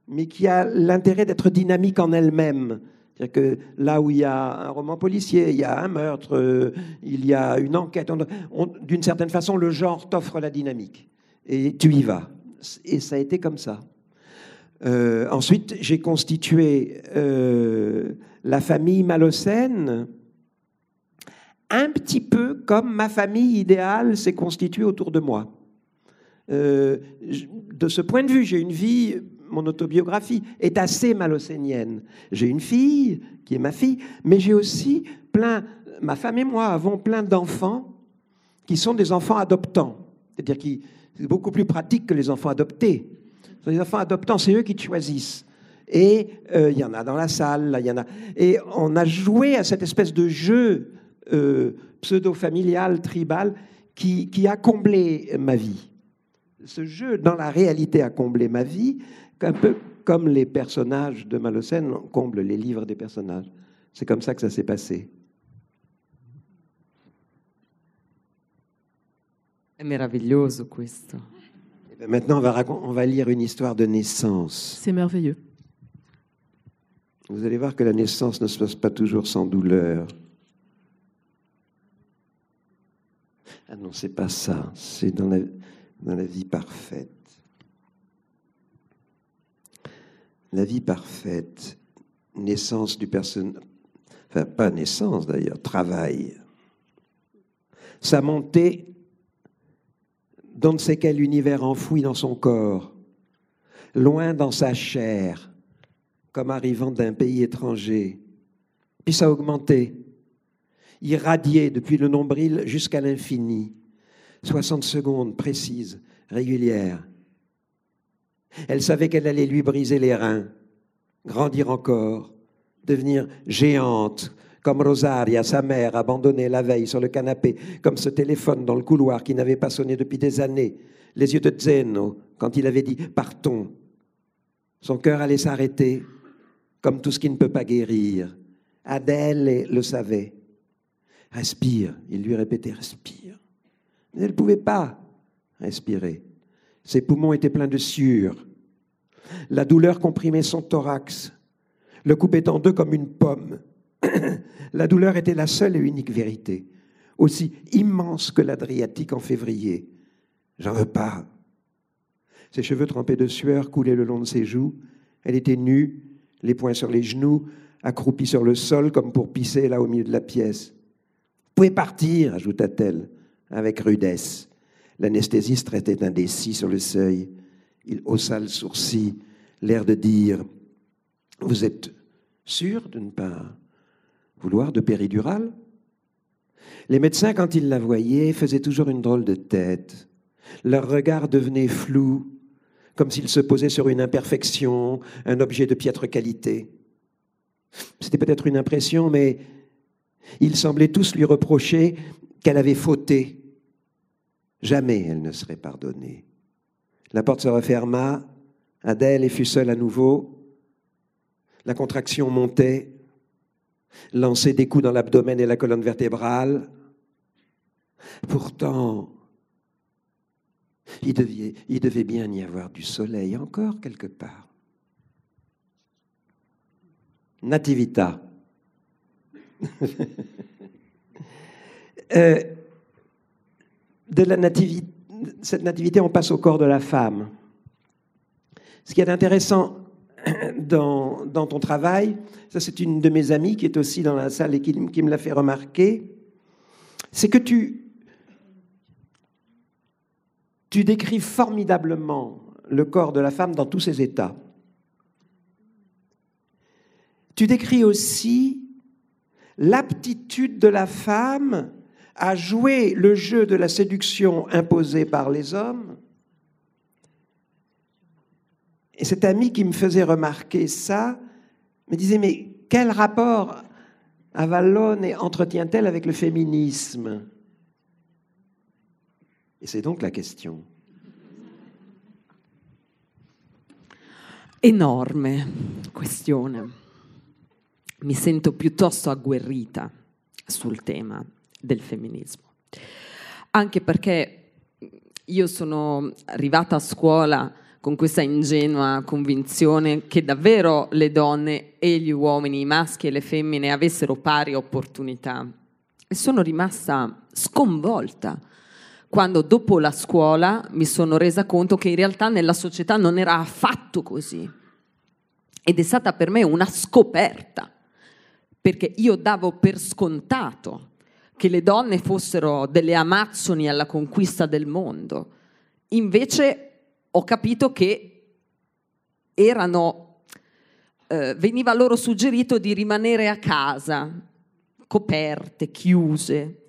mais qui a l'intérêt d'être dynamique en elle-même. C'est-à-dire que là où il y a un roman policier, il y a un meurtre, euh, il y a une enquête, d'une certaine façon, le genre t'offre la dynamique. Et tu y vas. Et ça a été comme ça. Euh, ensuite, j'ai constitué euh, la famille Malocène, un petit peu comme ma famille idéale s'est constituée autour de moi. De ce point de vue, j'ai une vie, mon autobiographie est assez malocénienne. J'ai une fille qui est ma fille, mais j'ai aussi plein, ma femme et moi avons plein d'enfants qui sont des enfants adoptants. C'est-à-dire qui c'est beaucoup plus pratique que les enfants adoptés. Les enfants adoptants, c'est eux qui choisissent. Et euh, il y en a dans la salle, il y en a. Et on a joué à cette espèce de jeu euh, pseudo-familial, tribal, qui, qui a comblé ma vie. Ce jeu, dans la réalité, a comblé ma vie, un peu comme les personnages de Malocène comblent les livres des personnages. C'est comme ça que ça s'est passé. È meraviglioso questo. Et bien maintenant, on va, on va lire une histoire de naissance. C'est merveilleux. Vous allez voir que la naissance ne se passe pas toujours sans douleur. Ah non, c'est pas ça. C'est dans la, dans la vie parfaite. La vie parfaite, naissance du personnage, enfin pas naissance d'ailleurs, travail. Sa montée dans ne sait quel univers enfoui dans son corps, loin dans sa chair, comme arrivant d'un pays étranger. Puis ça a augmenté, irradié depuis le nombril jusqu'à l'infini. 60 secondes précises, régulières. Elle savait qu'elle allait lui briser les reins, grandir encore, devenir géante, comme Rosaria, sa mère, abandonnée la veille sur le canapé, comme ce téléphone dans le couloir qui n'avait pas sonné depuis des années, les yeux de Zeno quand il avait dit Partons. Son cœur allait s'arrêter, comme tout ce qui ne peut pas guérir. Adèle le savait. Respire, il lui répétait Respire. Mais elle ne pouvait pas respirer. Ses poumons étaient pleins de sueur. La douleur comprimait son thorax, le coupait en deux comme une pomme. La douleur était la seule et unique vérité. aussi immense que l'Adriatique en février. J'en veux pas. Ses cheveux trempés de sueur coulaient le long de ses joues. Elle était nue, les poings sur les genoux, accroupie sur le sol comme pour pisser là au milieu de la pièce. Vous pouvez partir, ajouta-t-elle avec rudesse. L'anesthésiste restait indécis sur le seuil. Il haussa le sourcil, l'air de dire Vous êtes sûr de ne pas vouloir de péridurale? Les médecins, quand ils la voyaient, faisaient toujours une drôle de tête. Leur regard devenait flou, comme s'ils se posaient sur une imperfection, un objet de piètre qualité. C'était peut-être une impression, mais ils semblaient tous lui reprocher qu'elle avait fauté. Jamais elle ne serait pardonnée. La porte se referma, Adèle fut seule à nouveau. La contraction montait, lançait des coups dans l'abdomen et la colonne vertébrale. Pourtant, il devait, bien y avoir du soleil encore quelque part. Nativita. euh, de la nativité, cette nativité, on passe au corps de la femme. Ce qui est intéressant dans, dans ton travail, ça c'est une de mes amies qui est aussi dans la salle et qui, qui me l'a fait remarquer, c'est que tu, tu décris formidablement le corps de la femme dans tous ses états. Tu décris aussi l'aptitude de la femme à jouer le jeu de la séduction imposée par les hommes. Et cet ami qui me faisait remarquer ça me disait, mais quel rapport Avalone entretient-elle avec le féminisme? Et c'est donc la question. Enorme questione. Mi sento piuttosto agguerrita sul tema del femminismo. Anche perché io sono arrivata a scuola con questa ingenua convinzione che davvero le donne e gli uomini, i maschi e le femmine avessero pari opportunità. E sono rimasta sconvolta quando dopo la scuola mi sono resa conto che in realtà nella società non era affatto così. Ed è stata per me una scoperta, perché io davo per scontato che le donne fossero delle amazzoni alla conquista del mondo. Invece ho capito che erano, eh, veniva loro suggerito di rimanere a casa, coperte, chiuse,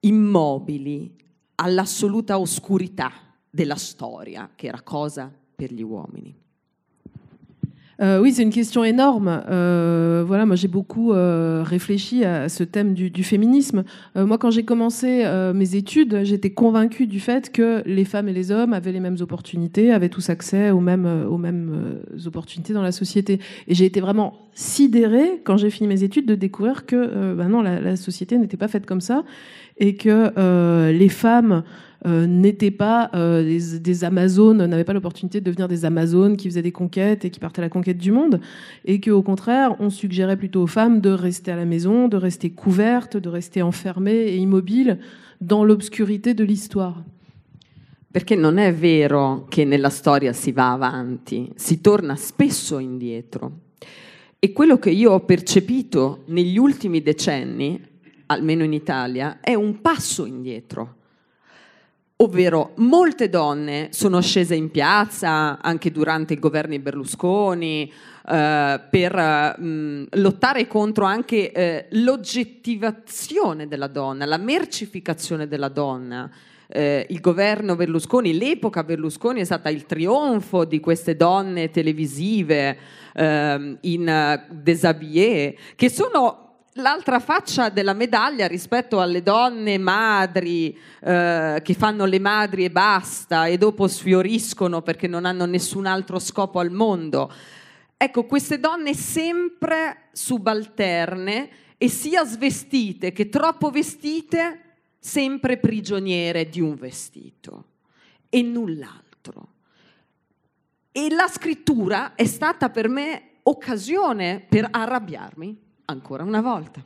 immobili, all'assoluta oscurità della storia, che era cosa per gli uomini. Euh, oui, c'est une question énorme. Euh, voilà, moi j'ai beaucoup euh, réfléchi à ce thème du, du féminisme. Euh, moi, quand j'ai commencé euh, mes études, j'étais convaincue du fait que les femmes et les hommes avaient les mêmes opportunités, avaient tous accès aux mêmes, euh, aux mêmes opportunités dans la société. Et j'ai été vraiment sidérée quand j'ai fini mes études de découvrir que ben non, la, la société n'était pas faite comme ça et que les femmes euh, n'étaient pas euh, des, des, Amazones, n'avaient pas l'opportunité de devenir des Amazones qui faisaient des conquêtes et qui partaient à la conquête du monde, et qu'au contraire, on suggérait plutôt aux femmes de rester à la maison, de rester couvertes, de rester enfermées et immobiles dans l'obscurité de l'histoire. Perché non è vero che nella storia si va avanti, si torna spesso indietro. E quello che io ho percepito negli ultimi decenni, almeno in Italia, è un passo indietro. Ovvero, molte donne sono scese in piazza anche durante i governi Berlusconi eh, per mh, lottare contro anche eh, l'oggettivazione della donna, la mercificazione della donna. Eh, il governo Berlusconi, l'epoca Berlusconi è stata il trionfo di queste donne televisive ehm, in uh, déshabillé, che sono l'altra faccia della medaglia rispetto alle donne madri eh, che fanno le madri e basta e dopo sfioriscono perché non hanno nessun altro scopo al mondo. Ecco, queste donne sempre subalterne e sia svestite che troppo vestite, sempre prigioniere di un vestito e null'altro. E la scrittura è stata per me occasione per arrabbiarmi ancora una volta.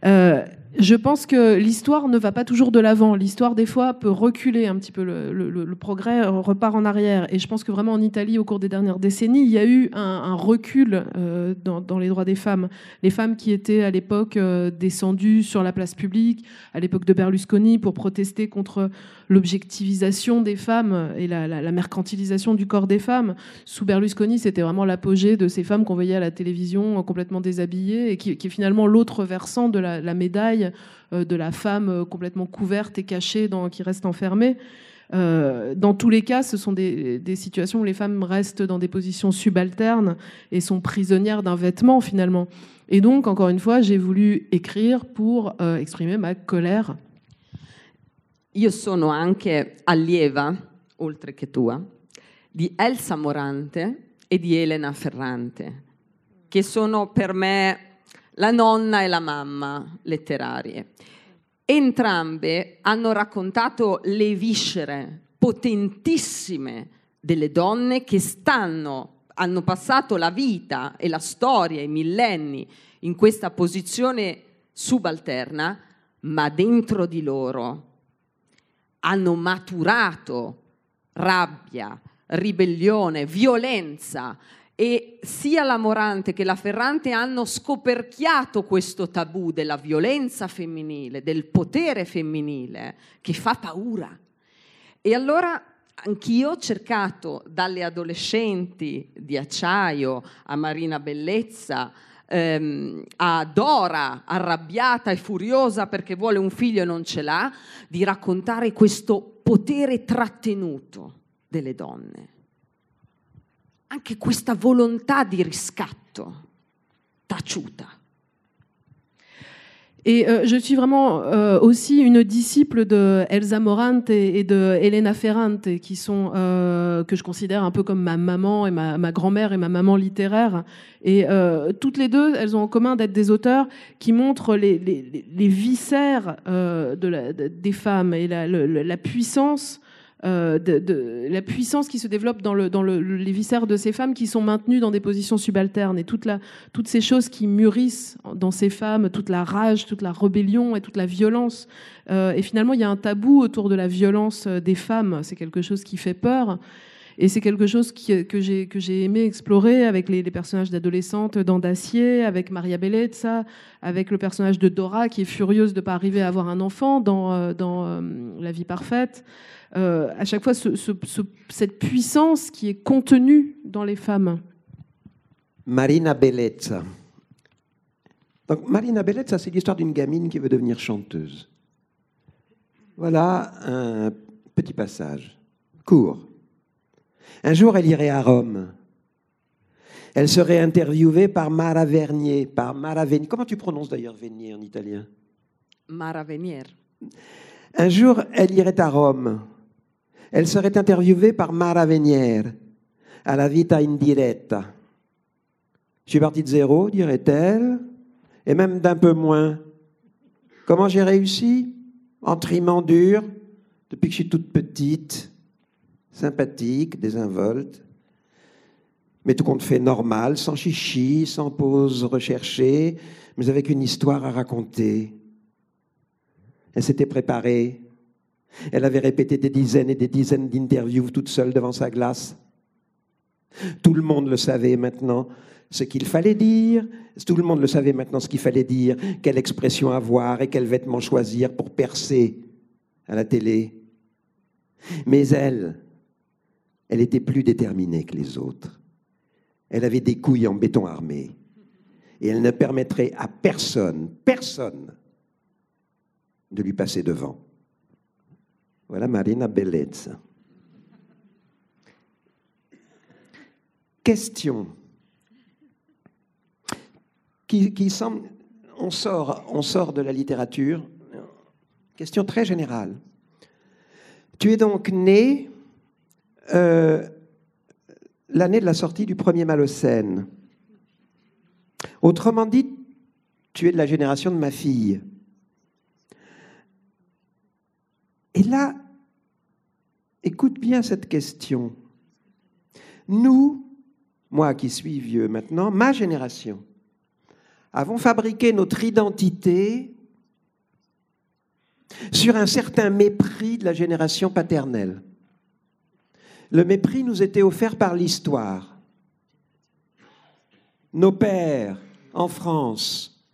Euh, je pense que l'histoire ne va pas toujours de l'avant. L'histoire, des fois, peut reculer un petit peu. Le, progrès repart en arrière. Et je pense que vraiment en Italie, au cours des dernières décennies, il y a eu un, recul euh, dans, les droits des femmes. Les femmes qui étaient à l'époque euh, descendues sur la place publique, à l'époque de Berlusconi, pour protester contre l'objectivisation des femmes et la, mercantilisation du corps des femmes. Sous Berlusconi, c'était vraiment l'apogée de ces femmes qu'on voyait à la télévision complètement déshabillées et qui, est finalement l'autre versant de la médaille euh, de la femme euh, complètement couverte et cachée, qui reste enfermée. Euh, dans tous les cas, ce sont des, situations où les femmes restent dans des positions subalternes et sont prisonnières d'un vêtement finalement. Et donc, encore une fois, j'ai voulu écrire pour exprimer ma colère. Io sono anche allieva, oltre che tua, di Elsa Morante e di Elena Ferrante, che sono per me la nonna e la mamma letterarie. Entrambe hanno raccontato le viscere potentissime delle donne che stanno, hanno passato la vita e la storia, i millenni in questa posizione subalterna, ma dentro di loro hanno maturato rabbia, ribellione, violenza, e sia la Morante che la Ferrante hanno scoperchiato questo tabù della violenza femminile, del potere femminile, che fa paura. E allora anch'io ho cercato dalle adolescenti di acciaio a Marina Bellezza, ehm, a Dora, arrabbiata e furiosa perché vuole un figlio e non ce l'ha, di raccontare questo potere trattenuto delle donne anche questa volontà di riscatto taciuta. Et euh, je suis vraiment euh, aussi une disciple de Elsa Morante et de Elena Ferrante, qui sont euh, que je considère un peu comme ma maman et ma, grand-mère et ma maman littéraire. Et toutes les deux, elles ont en commun d'être des auteurs qui montrent les, viscères des femmes et la puissance euh, de, la puissance qui se développe dans, le, dans les viscères de ces femmes qui sont maintenues dans des positions subalternes et toute la, toutes ces choses qui mûrissent dans ces femmes, toute la rage, toute la rébellion et toute la violence. Euh, et finalement, il y a un tabou autour de la violence euh, des femmes. C'est quelque chose qui fait peur. Et c'est quelque chose qui, que j'ai aimé explorer avec les, personnages d'adolescentes dans Dacier, avec Maria Bellezza, avec le personnage de Dora qui est furieuse de ne pas arriver à avoir un enfant dans, dans La vie parfaite. Euh, à chaque fois cette puissance qui est contenue dans les femmes. Marina Bellezza. Donc Marina Bellezza, c'est l'histoire d'une gamine qui veut devenir chanteuse. Voilà un petit passage, court. Un jour, elle irait à Rome. Elle serait interviewée par Mara Vernier, par Mara Venier. Comment tu prononces d'ailleurs Vernier en italien? Mara Venier. Un jour, elle irait à Rome. Elle serait interviewée par Mara Venière à la Vita Indiretta. Je suis parti de zéro, dirait-elle, et même d'un peu moins. Comment j'ai réussi? En trimant dur, depuis que je suis toute petite, sympathique, désinvolte, mais tout compte fait normal, sans chichi, sans pause recherchée, mais avec une histoire à raconter. Elle s'était préparée, elle avait répété des dizaines et des dizaines d'interviews toute seule devant sa glace. Tout le monde le savait maintenant ce qu'il fallait dire, tout le monde le savait maintenant ce qu'il fallait dire, quelle expression avoir et quel vêtement choisir pour percer à la télé. Mais elle, elle était plus déterminée que les autres. Elle avait des couilles en béton armé. Et elle ne permettrait à personne, personne, de lui passer devant. Voilà Marina Bellezza. Question qui, semble, on sort, on sort de la littérature. Question très générale. Tu es donc né euh, l'année de la sortie du premier Malocène. Autrement dit, tu es de la génération de ma fille. Et là, écoute bien cette question. Nous, moi qui suis vieux maintenant, ma génération, avons fabriqué notre identité sur un certain mépris de la génération paternelle. Le mépris nous était offert par l'histoire. Nos pères, en France,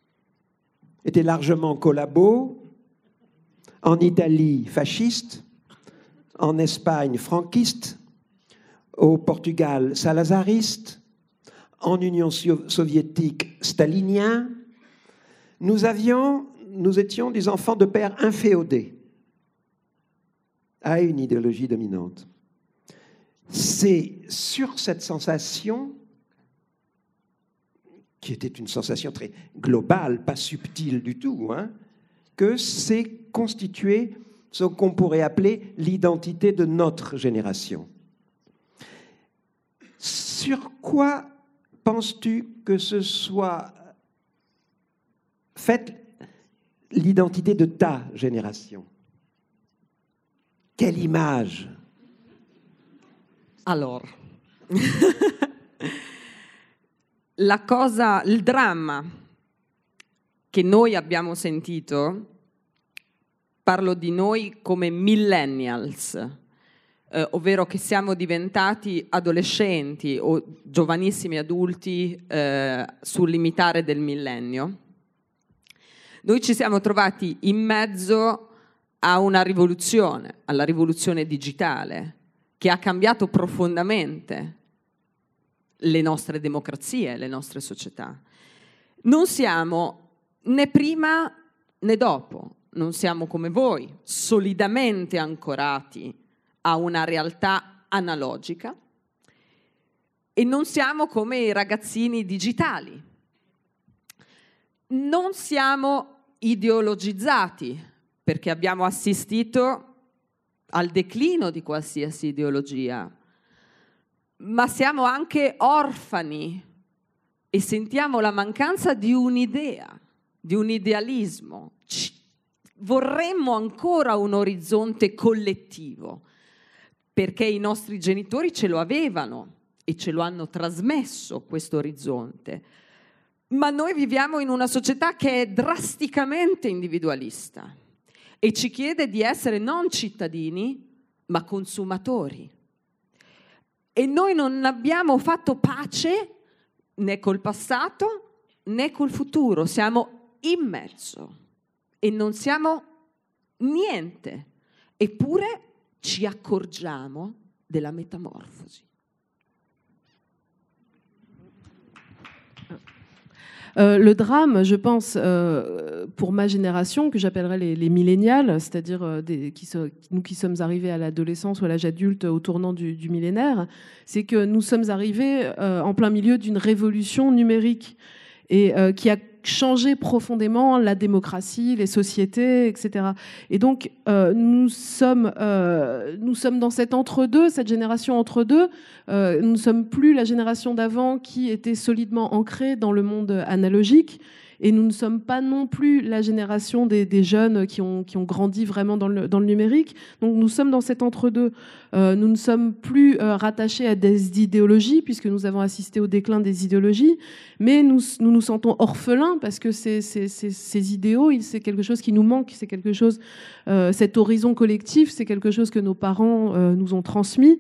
étaient largement collabos, en Italie, fascistes, en Espagne, franquistes, au Portugal, salazaristes, en Union soviétique, staliniens. Nous avions, nous étions des enfants de pères inféodés à une idéologie dominante. C'est sur cette sensation, qui était une sensation très globale, pas subtile du tout, hein, que s'est constituée ce qu'on pourrait appeler l'identité de notre génération. Sur quoi penses-tu que ce soit fait l'identité de ta génération? Quelle image? Allora, la cosa, il dramma che noi abbiamo sentito, parlo di noi come millennials, eh, ovvero che siamo diventati adolescenti o giovanissimi adulti eh, sul limitare del millennio. Noi ci siamo trovati in mezzo a una rivoluzione, alla rivoluzione digitale, che ha cambiato profondamente le nostre democrazie, le nostre società. Non siamo né prima né dopo, non siamo come voi, solidamente ancorati a una realtà analogica e non siamo come i ragazzini digitali. Non siamo ideologizzati perché abbiamo assistito al declino di qualsiasi ideologia, ma siamo anche orfani e sentiamo la mancanza di un'idea, di un idealismo. Vorremmo ancora un orizzonte collettivo, perché i nostri genitori ce lo avevano e ce lo hanno trasmesso questo orizzonte. Ma noi viviamo in una società che è drasticamente individualista e ci chiede di essere non cittadini, ma consumatori. E noi non abbiamo fatto pace né col passato né col futuro, siamo in mezzo e non siamo niente, eppure ci accorgiamo della metamorfosi. Euh, le drame, je pense, euh, pour ma génération, que j'appellerais les, les millénials, c'est-à-dire euh, nous qui sommes arrivés à l'adolescence ou à l'âge adulte au tournant du, du millénaire, c'est que nous sommes arrivés en plein milieu d'une révolution numérique et qui a changer profondément la démocratie, les sociétés, etc. Et donc, euh, nous, sommes, euh, nous sommes dans cet entre-deux, cette génération entre-deux. Euh, nous ne sommes plus la génération d'avant qui était solidement ancrée dans le monde analogique. Et nous ne sommes pas non plus la génération des, des jeunes qui ont, qui ont grandi vraiment dans le, dans le numérique. Donc nous sommes dans cet entre-deux. Euh, nous ne sommes plus euh, rattachés à des idéologies, puisque nous avons assisté au déclin des idéologies, mais nous nous, nous sentons orphelins parce que ces, ces, ces, ces idéaux, c'est quelque chose qui nous manque, c'est quelque chose, euh, cet horizon collectif, c'est quelque chose que nos parents euh, nous ont transmis.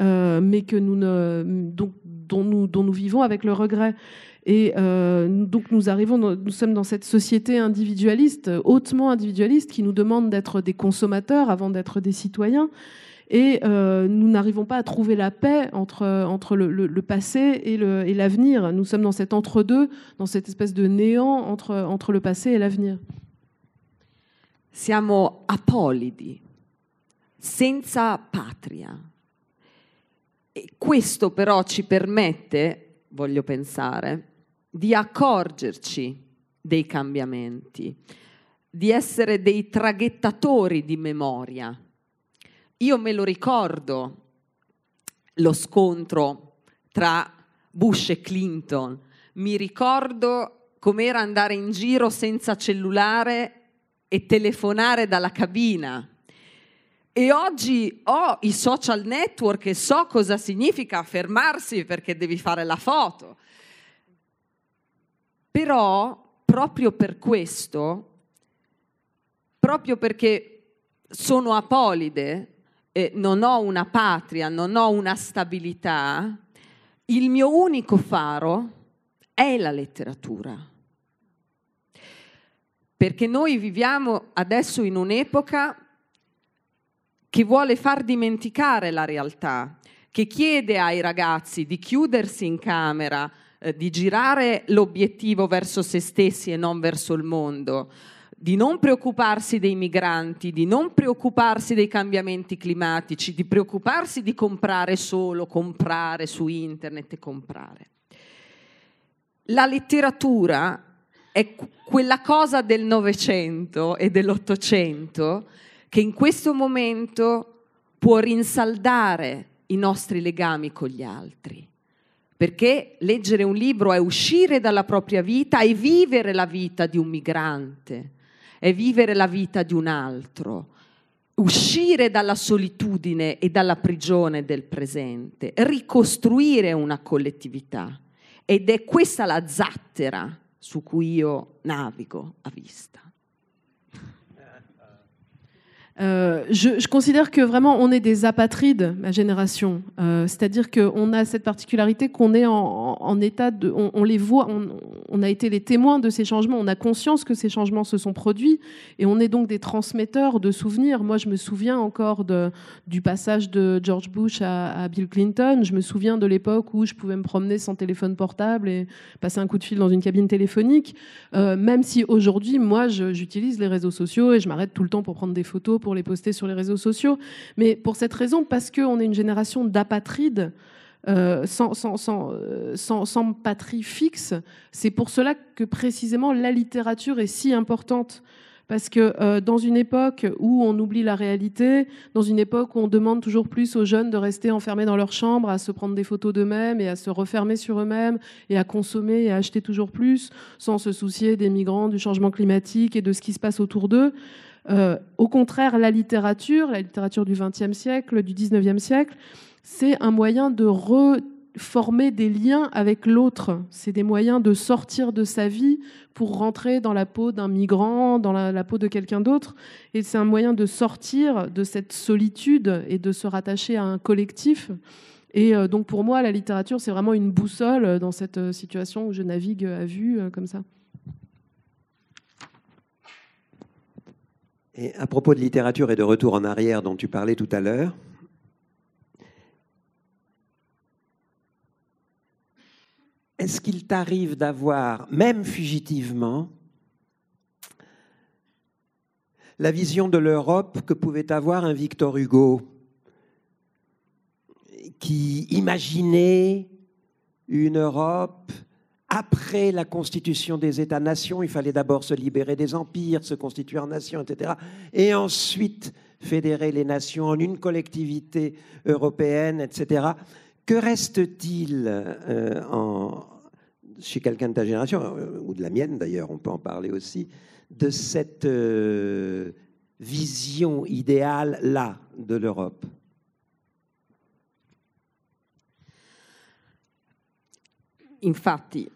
Euh, mais que nous donc, dont, nous, dont nous vivons avec le regret. Et euh, donc nous arrivons, nous sommes dans cette société individualiste, hautement individualiste, qui nous demande d'être des consommateurs avant d'être des citoyens. Et euh, nous n'arrivons pas à trouver la paix entre, entre le, le, le passé et l'avenir. Nous sommes dans cet entre-deux, dans cette espèce de néant entre, entre le passé et l'avenir. Siamo apolidi, senza patria. E questo però ci permette, voglio pensare, di accorgerci dei cambiamenti, di essere dei traghettatori di memoria. Io me lo ricordo lo scontro tra Bush e Clinton, mi ricordo com'era andare in giro senza cellulare e telefonare dalla cabina. E oggi ho i social network e so cosa significa fermarsi perché devi fare la foto. Però proprio per questo proprio perché sono apolide, eh, non ho una patria, non ho una stabilità, il mio unico faro è la letteratura. Perché noi viviamo adesso in un'epoca che vuole far dimenticare la realtà, che chiede ai ragazzi di chiudersi in camera, eh, di girare l'obiettivo verso se stessi e non verso il mondo, di non preoccuparsi dei migranti, di non preoccuparsi dei cambiamenti climatici, di preoccuparsi di comprare solo, comprare su internet e comprare. La letteratura è quella cosa del Novecento e dell'Ottocento che in questo momento può rinsaldare i nostri legami con gli altri. Perché leggere un libro è uscire dalla propria vita e vivere la vita di un migrante, è vivere la vita di un altro, uscire dalla solitudine e dalla prigione del presente, ricostruire una collettività. Ed è questa la zattera su cui io navigo a vista. Je, considère que vraiment on est des apatrides, ma génération. Euh, C'est-à-dire qu'on a cette particularité qu'on est en, état de, on, les voit, on, a été les témoins de ces changements, on a conscience que ces changements se sont produits et on est donc des transmetteurs de souvenirs. Moi, je me souviens encore du passage de George Bush à, à, Bill Clinton. Je me souviens de l'époque où je pouvais me promener sans téléphone portable et passer un coup de fil dans une cabine téléphonique. Euh, même si aujourd'hui, moi, j'utilise les réseaux sociaux et je m'arrête tout le temps pour prendre des photos pour les poster sur les réseaux sociaux. Mais pour cette raison, parce qu'on est une génération d'apatrides, euh, euh, sans, patrie fixe, c'est pour cela que précisément la littérature est si importante. Parce que euh, dans une époque où on oublie la réalité, dans une époque où on demande toujours plus aux jeunes de rester enfermés dans leur chambre, à se prendre des photos d'eux-mêmes et à se refermer sur eux-mêmes et à consommer et à acheter toujours plus, sans se soucier des migrants, du changement climatique et de ce qui se passe autour d'eux, au contraire, la littérature, la littérature du XXe siècle, du XIXe siècle, c'est un moyen de reformer des liens avec l'autre. C'est des moyens de sortir de sa vie pour rentrer dans la peau d'un migrant, dans la, peau de quelqu'un d'autre. Et c'est un moyen de sortir de cette solitude et de se rattacher à un collectif. Et euh, donc pour moi, la littérature, c'est vraiment une boussole dans cette euh, situation où je navigue à vue comme ça. Et à propos de littérature et de retour en arrière dont tu parlais tout à l'heure, est-ce qu'il t'arrive d'avoir, même fugitivement, la vision de l'Europe que pouvait avoir un Victor Hugo, qui imaginait une Europe après la constitution des États-nations, il fallait d'abord se libérer des empires, se constituer en nation, etc. Et ensuite fédérer les nations en une collectivité européenne, etc. Que reste-t-il euh, en, chez quelqu'un de ta génération, euh, ou de la mienne d'ailleurs, on peut en parler aussi, de cette euh, vision idéale-là de l'Europe Infatti,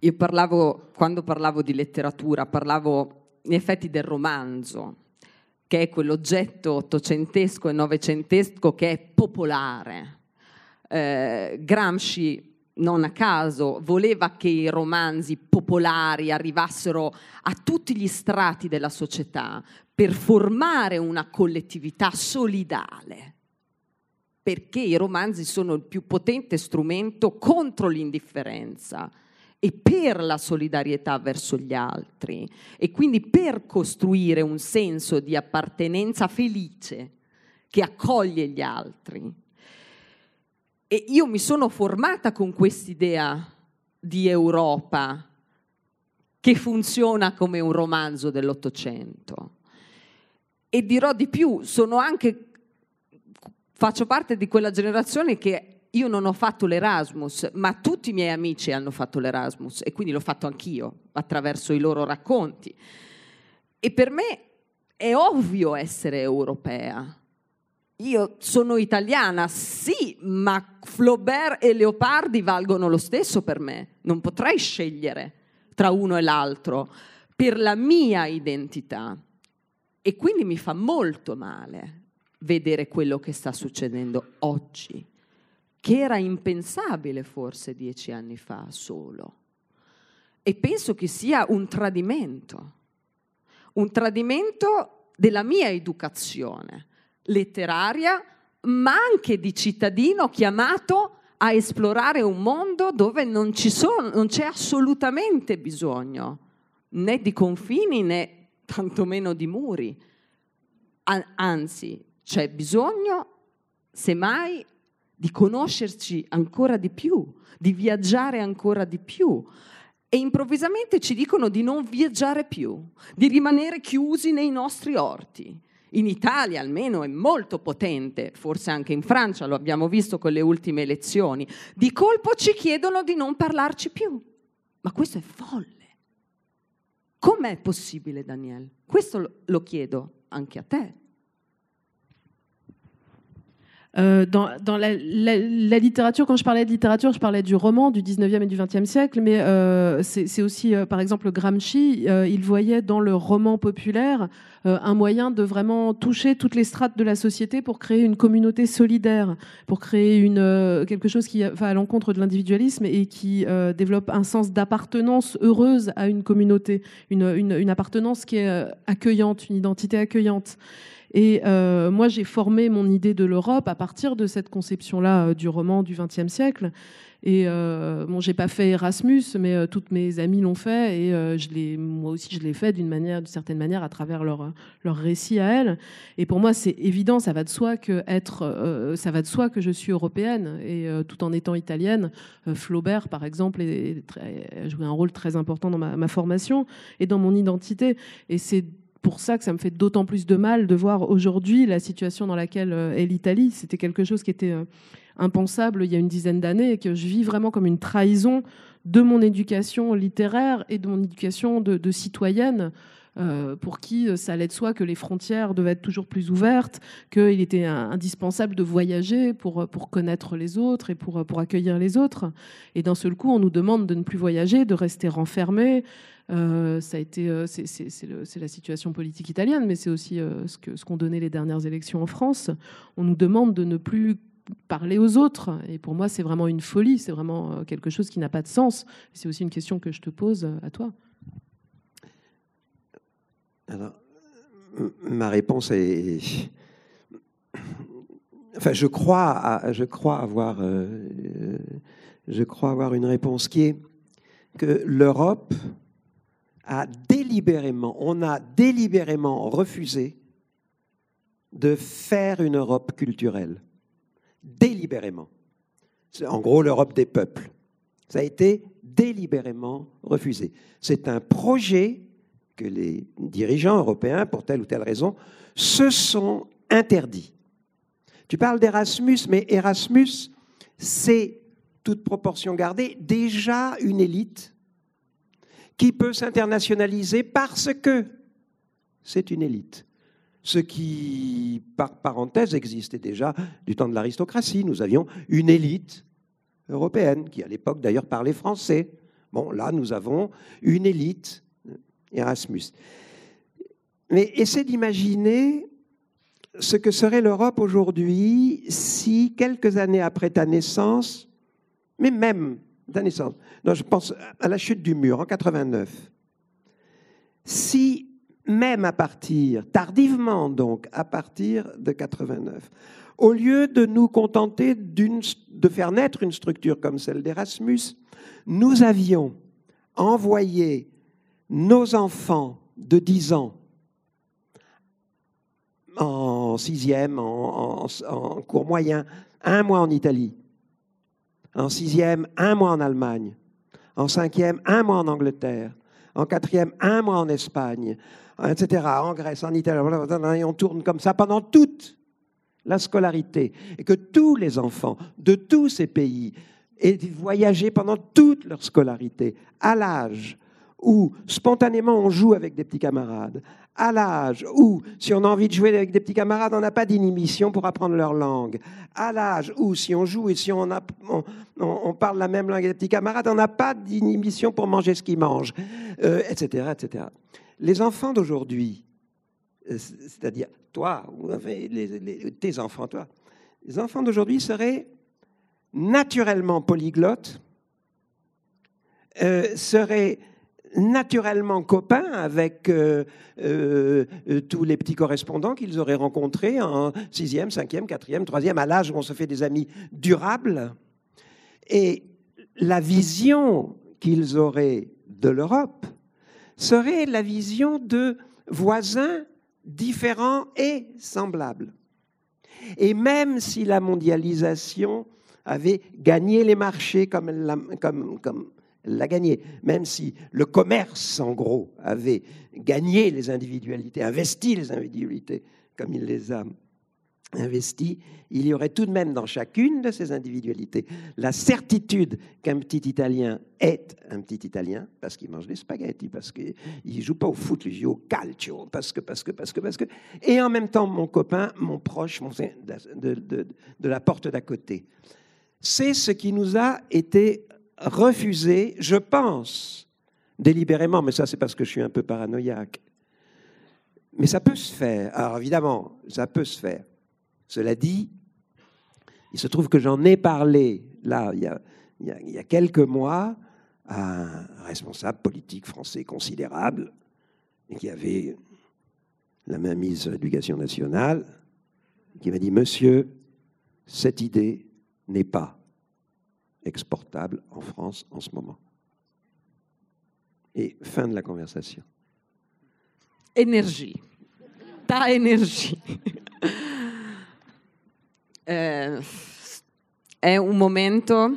io parlavo, quando parlavo di letteratura, parlavo in effetti del romanzo, che è quell'oggetto ottocentesco e novecentesco che è popolare. Eh, Gramsci non a caso voleva che i romanzi popolari arrivassero a tutti gli strati della società per formare una collettività solidale perché i romanzi sono il più potente strumento contro l'indifferenza e per la solidarietà verso gli altri e quindi per costruire un senso di appartenenza felice che accoglie gli altri. E io mi sono formata con quest'idea di Europa che funziona come un romanzo dell'Ottocento. E dirò di più, sono anche faccio parte di quella generazione che io non ho fatto l'Erasmus, ma tutti i miei amici hanno fatto l'Erasmus e quindi l'ho fatto anch'io attraverso i loro racconti. E per me è ovvio essere europea. Io sono italiana, sì, ma Flaubert e Leopardi valgono lo stesso per me. Non potrei scegliere tra uno e l'altro per la mia identità. E quindi mi fa molto male vedere quello che sta succedendo oggi, che era impensabile forse dieci anni fa solo. E penso che sia un tradimento, un tradimento della mia educazione letteraria, ma anche di cittadino chiamato a esplorare un mondo dove non, sono, non c'è assolutamente bisogno né di confini né tantomeno di muri. Anzi, c'è bisogno, semmai, di conoscerci ancora di più, di viaggiare ancora di più. E improvvisamente ci dicono di non viaggiare più, di rimanere chiusi nei nostri orti. In Italia almeno è molto potente, forse anche in Francia lo abbiamo visto con le ultime elezioni. Di colpo ci chiedono di non parlarci più. Ma questo è folle. Com'è possibile, Daniel? Questo lo chiedo anche a te. Euh, dans, dans la, la, la, littérature, quand je parlais de littérature, je parlais du roman du 19e et du 20e siècle, mais euh, c'est aussi, euh, par exemple, Gramsci, euh, il voyait dans le roman populaire euh, un moyen de vraiment toucher toutes les strates de la société pour créer une communauté solidaire, pour créer une, quelque chose qui va à l'encontre de l'individualisme et qui développe un sens d'appartenance heureuse à une communauté, une, une, une appartenance qui est accueillante, une identité accueillante. Et euh, moi, j'ai formé mon idée de l'Europe à partir de cette conception-là euh, du roman du XXe siècle. Et euh, bon, j'ai pas fait Erasmus, mais euh, toutes mes amies l'ont fait, et euh, je moi aussi, je l'ai fait d'une manière, d'une certaine manière, à travers leur leur récit à elles. Et pour moi, c'est évident, ça va de soi que être, ça va de soi que je suis européenne, et tout en étant italienne. Flaubert, par exemple, est, est, a joué un rôle très important dans ma, ma formation et dans mon identité. Et c'est pour ça que ça me fait d'autant plus de mal de voir aujourd'hui la situation dans laquelle euh, est l'Italie. C'était quelque chose qui était euh, impensable il y a une dizaine d'années et que je vis vraiment comme une trahison de mon éducation littéraire et de mon éducation de, citoyenne. Euh, pour qui ça allait de soi que les frontières devaient être toujours plus ouvertes, qu'il était indispensable de voyager pour, pour connaître les autres et pour, pour accueillir les autres. Et d'un seul coup, on nous demande de ne plus voyager, de rester renfermé, euh, ça a été, euh, c'est la situation politique italienne, mais c'est aussi euh, ce qu'ont ce donné les dernières élections en France. On nous demande de ne plus parler aux autres. Et pour moi, c'est vraiment une folie, c'est vraiment quelque chose qui n'a pas de sens. C'est aussi une question que je te pose à toi. Alors, ma réponse est. Enfin, je crois, avoir, je crois avoir une réponse qui est que l'Europe a délibérément, on a délibérément refusé de faire une Europe culturelle. Délibérément. C'est en gros l'Europe des peuples. Ça a été délibérément refusé. C'est un projet que les dirigeants européens, pour telle ou telle raison, se sont interdits. Tu parles d'Erasmus, mais Erasmus, c'est, toute proportion gardée, déjà une élite qui peut s'internationaliser parce que c'est une élite. Ce qui, par parenthèse, existait déjà du temps de l'aristocratie. Nous avions une élite européenne qui, à l'époque, d'ailleurs, parlait français. Bon, là, nous avons une élite Erasmus. Mais essaie d'imaginer ce que serait l'Europe aujourd'hui si, quelques années après ta naissance, mais même je pense à la chute du mur en 89. Si même à partir, tardivement donc, à partir de 89, au lieu de nous contenter de faire naître une structure comme celle d'Erasmus, nous avions envoyé nos enfants de 10 ans en sixième, en, en cours moyen, un mois en Italie, en sixième, un mois en Allemagne, en cinquième, un mois en Angleterre, en quatrième, un mois en Espagne, etc., en Grèce, en Italie, et on tourne comme ça pendant toute la scolarité, et que tous les enfants de tous ces pays aient voyagé pendant toute leur scolarité, à l'âge où spontanément on joue avec des petits camarades, à l'âge où, si on a envie de jouer avec des petits camarades, on n'a pas d'inhibition pour apprendre leur langue, à l'âge où, si on joue et si on, a, on, parle la même langue avec des petits camarades, on n'a pas d'inhibition pour manger ce qu'ils mangent, euh, etc., etc. Les enfants d'aujourd'hui c'est-à-dire toi, ou tes enfants, toi, les enfants d'aujourd'hui seraient naturellement polyglottes, euh, seraient naturellement copains avec euh, euh, tous les petits correspondants qu'ils auraient rencontrés en sixième, cinquième, quatrième, troisième, à l'âge où on se fait des amis durables. Et la vision qu'ils auraient de l'Europe serait la vision de voisins différents et semblables. Et même si la mondialisation avait gagné les marchés comme comme, comme l'a gagné, même si le commerce, en gros, avait gagné les individualités, investi les individualités comme il les a investi, il y aurait tout de même dans chacune de ces individualités la certitude qu'un petit Italien est un petit Italien, parce qu'il mange des spaghettis, parce qu'il ne joue pas au foot, il joue au calcio, parce que, parce que, parce que, parce que. Et en même temps, mon copain, mon proche, mon, de la porte d'à côté. C'est ce qui nous a été refusé, je pense, délibérément, mais ça c'est parce que je suis un peu paranoïaque. Mais ça peut se faire. Alors évidemment, ça peut se faire. Cela dit, il se trouve que j'en ai parlé là, il y, a, quelques mois, à un responsable politique français considérable, et qui avait la main mise sur l'éducation nationale, qui m'a dit Monsieur, cette idée n'est pas exportable en France en ce moment. Et fin de la conversation. Énergie. Ta énergie. eh, è un momento,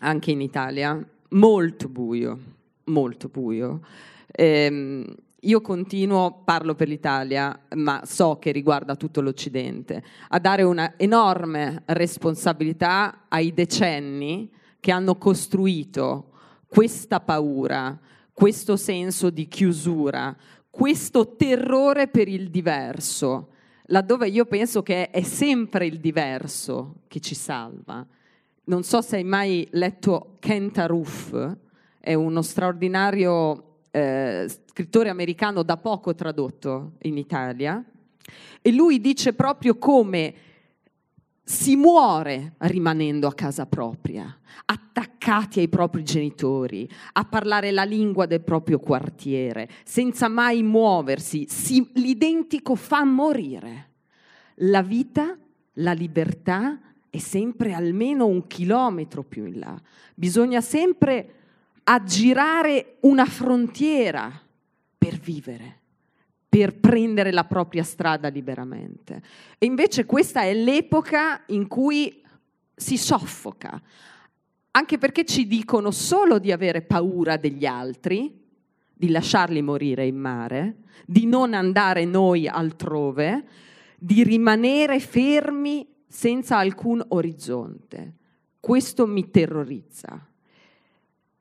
anche in Italia, molto buio, molto buio. Eh, io continuo, parlo per l'Italia, ma so che riguarda tutto l'Occidente, a dare una enorme responsabilità ai decenni che hanno costruito questa paura, questo senso di chiusura, questo terrore per il diverso laddove io penso che è sempre il diverso che ci salva. Non so se hai mai letto Kent Aruf, è uno straordinario eh, scrittore americano da poco tradotto in Italia, e lui dice proprio come si muore rimanendo a casa propria, attaccati ai propri genitori, a parlare la lingua del proprio quartiere, senza mai muoversi. Si, l'identico fa morire. La vita, la libertà è sempre almeno un chilometro più in là. Bisogna sempre aggirare una frontiera per vivere per prendere la propria strada liberamente. E invece questa è l'epoca in cui si soffoca, anche perché ci dicono solo di avere paura degli altri, di lasciarli morire in mare, di non andare noi altrove, di rimanere fermi senza alcun orizzonte. Questo mi terrorizza.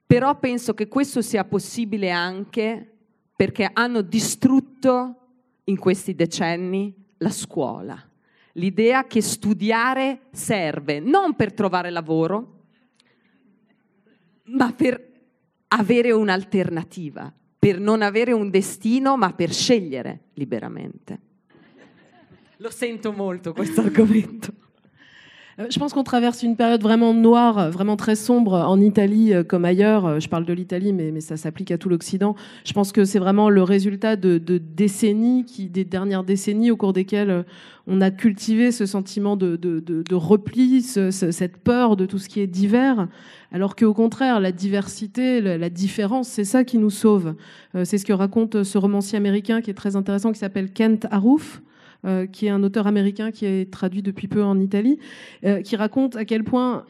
Però penso che questo sia possibile anche perché hanno distrutto in questi decenni la scuola. L'idea che studiare serve non per trovare lavoro, ma per avere un'alternativa, per non avere un destino, ma per scegliere liberamente. Lo sento molto questo argomento. Euh, je pense qu'on traverse une période vraiment noire, vraiment très sombre en Italie euh, comme ailleurs. Euh, je parle de l'Italie, mais, ça s'applique à tout l'Occident. Je pense que c'est vraiment le résultat de, de, décennies, qui, des dernières décennies au cours desquelles on a cultivé ce sentiment de, de repli, ce, cette peur de tout ce qui est divers, alors qu'au contraire, la diversité, la, différence, c'est ça qui nous sauve. C'est ce que raconte ce romancier américain qui est très intéressant, qui s'appelle Kent Aruf. Euh, qui est un auteur américain qui est traduit depuis peu en Italie, euh, qui raconte à quel point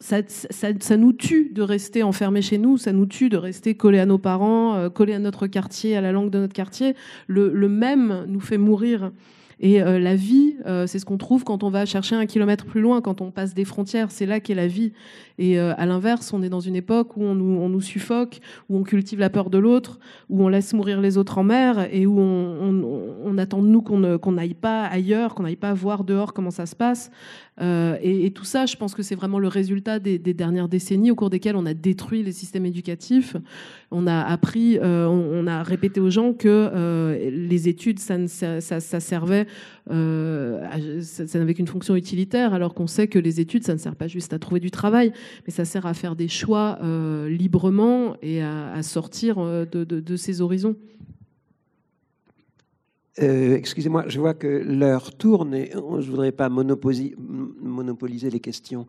ça, nous tue de rester enfermés chez nous, ça nous tue de rester collés à nos parents, euh, collés à notre quartier, à la langue de notre quartier. Le même nous fait mourir. Et euh, la vie, euh, c'est ce qu'on trouve quand on va chercher un kilomètre plus loin, quand on passe des frontières. C'est là qu'est la vie. Et euh, à l'inverse, on est dans une époque où on nous, on nous suffoque, où on cultive la peur de l'autre, où on laisse mourir les autres en mer, et où on, on, on attend de nous qu'on n'aille pas ailleurs, qu'on n'aille pas voir dehors comment ça se passe. Euh, et, tout ça, je pense que c'est vraiment le résultat des, dernières décennies au cours desquelles on a détruit les systèmes éducatifs. On a appris, euh, on, a répété aux gens que euh, les études, ça, servait, ça, n'avait qu'une fonction utilitaire, alors qu'on sait que les études, ça ne sert pas juste à trouver du travail, mais ça sert à faire des choix librement et à, sortir de, de, de ces horizons. Euh, Excusez-moi, je vois que l'heure tourne et je ne voudrais pas monopoliser, les questions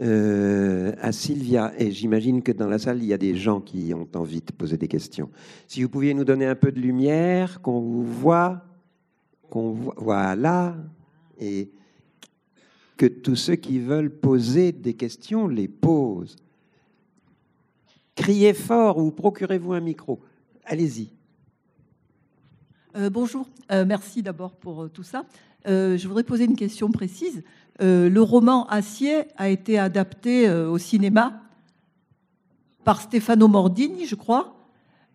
euh, à Sylvia. Et j'imagine que dans la salle, il y a des gens qui ont envie de poser des questions. Si vous pouviez nous donner un peu de lumière, qu'on vous voit, qu'on voit, voilà, et que tous ceux qui veulent poser des questions les posent. Criez fort ou procurez-vous un micro. Allez-y. Euh, bonjour, euh, merci d'abord pour euh, tout ça. je voudrais poser une question précise. le roman Acier a été adapté au cinéma par Stefano Mordini, je crois.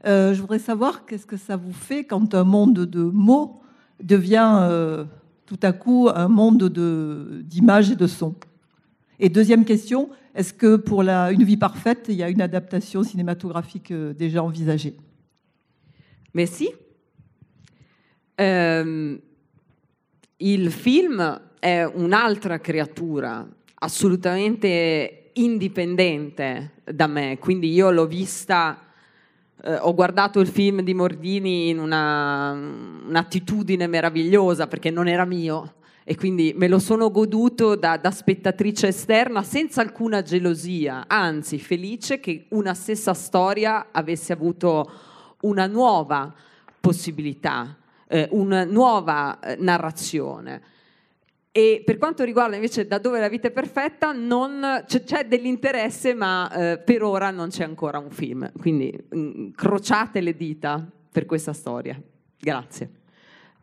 je voudrais savoir qu'est-ce que ça vous fait quand un monde de mots devient tout à coup un monde d'images et de sons. Et deuxième question, est-ce que pour la, Une vie parfaite, il y a une adaptation cinématographique déjà envisagée? Merci. Um, il film è un'altra creatura, assolutamente indipendente da me, quindi io l'ho vista, eh, ho guardato il film di Mordini in una, un'attitudine meravigliosa perché non era mio e quindi me lo sono goduto da, da spettatrice esterna senza alcuna gelosia, anzi felice che una stessa storia avesse avuto una nuova possibilità eh, una nuova eh, narrazione. E per quanto riguarda invece da dove la vita è perfetta, non, c'è, c'è, dell'interesse, ma eh, per ora non c'è ancora un film. Quindi mm, crociate le dita per questa storia. Grazie.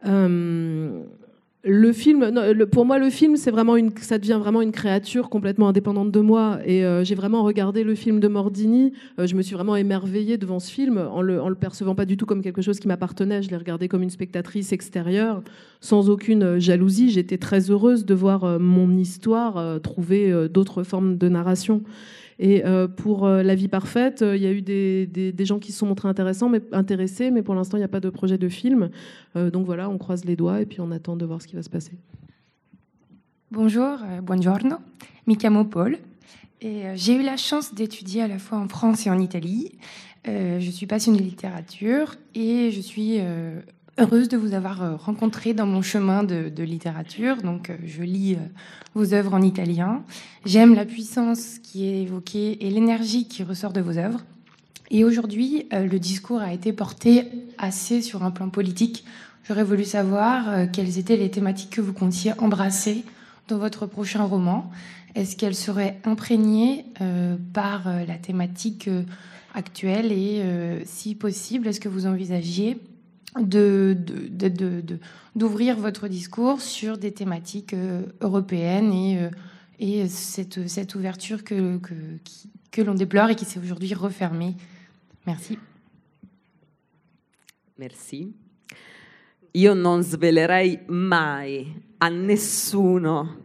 Um, le film, pour moi, le film, c'est vraiment une, ça devient vraiment une créature complètement indépendante de moi. Et euh, j'ai vraiment regardé le film de Mordini. Euh, je me suis vraiment émerveillée devant ce film, en le, en le percevant pas du tout comme quelque chose qui m'appartenait. Je l'ai regardé comme une spectatrice extérieure, sans aucune euh, jalousie. J'étais très heureuse de voir mon histoire trouver d'autres formes de narration. Et euh, pour euh, La vie parfaite, il y a eu des, des, gens qui se sont montrés intéressants, mais, intéressés, mais pour l'instant, il n'y a pas de projet de film. Euh, donc voilà, on croise les doigts et puis on attend de voir ce qui va se passer. Bonjour, buongiorno, mi chiamo Paul. Et j'ai eu la chance d'étudier à la fois en France et en Italie. je suis passionnée de littérature et je suis heureuse de vous avoir rencontré dans mon chemin de, littérature. Donc, je lis vos œuvres en italien. J'aime la puissance qui est évoquée et l'énergie qui ressort de vos œuvres. Et aujourd'hui, euh, le discours a été porté assez sur un plan politique. J'aurais voulu savoir euh, quelles étaient les thématiques que vous comptiez embrasser dans votre prochain roman. Est-ce qu'elles seraient imprégnées euh, par euh, la thématique euh, actuelle et, euh, si possible, est-ce que vous envisagiez de, de, de, d'ouvrir votre discours sur des thématiques euh, européennes et, euh, et cette, ouverture que l'on déplore et qui s'est aujourd'hui refermée. Merci. Merci. Io non svelerei mai a nessuno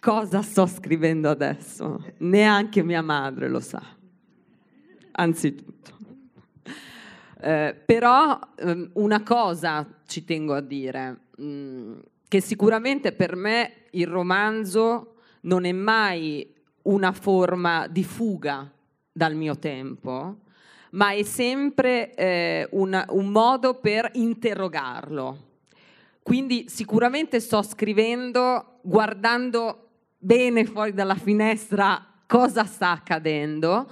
cosa sto scrivendo adesso, neanche mia madre lo sa, anzitutto. Eh, però ehm, una cosa ci tengo a dire, mh, mm, che sicuramente per me il romanzo non è mai una forma di fuga dal mio tempo, ma è sempre eh, una, un modo per interrogarlo. Quindi sicuramente sto scrivendo guardando bene fuori dalla finestra cosa sta accadendo,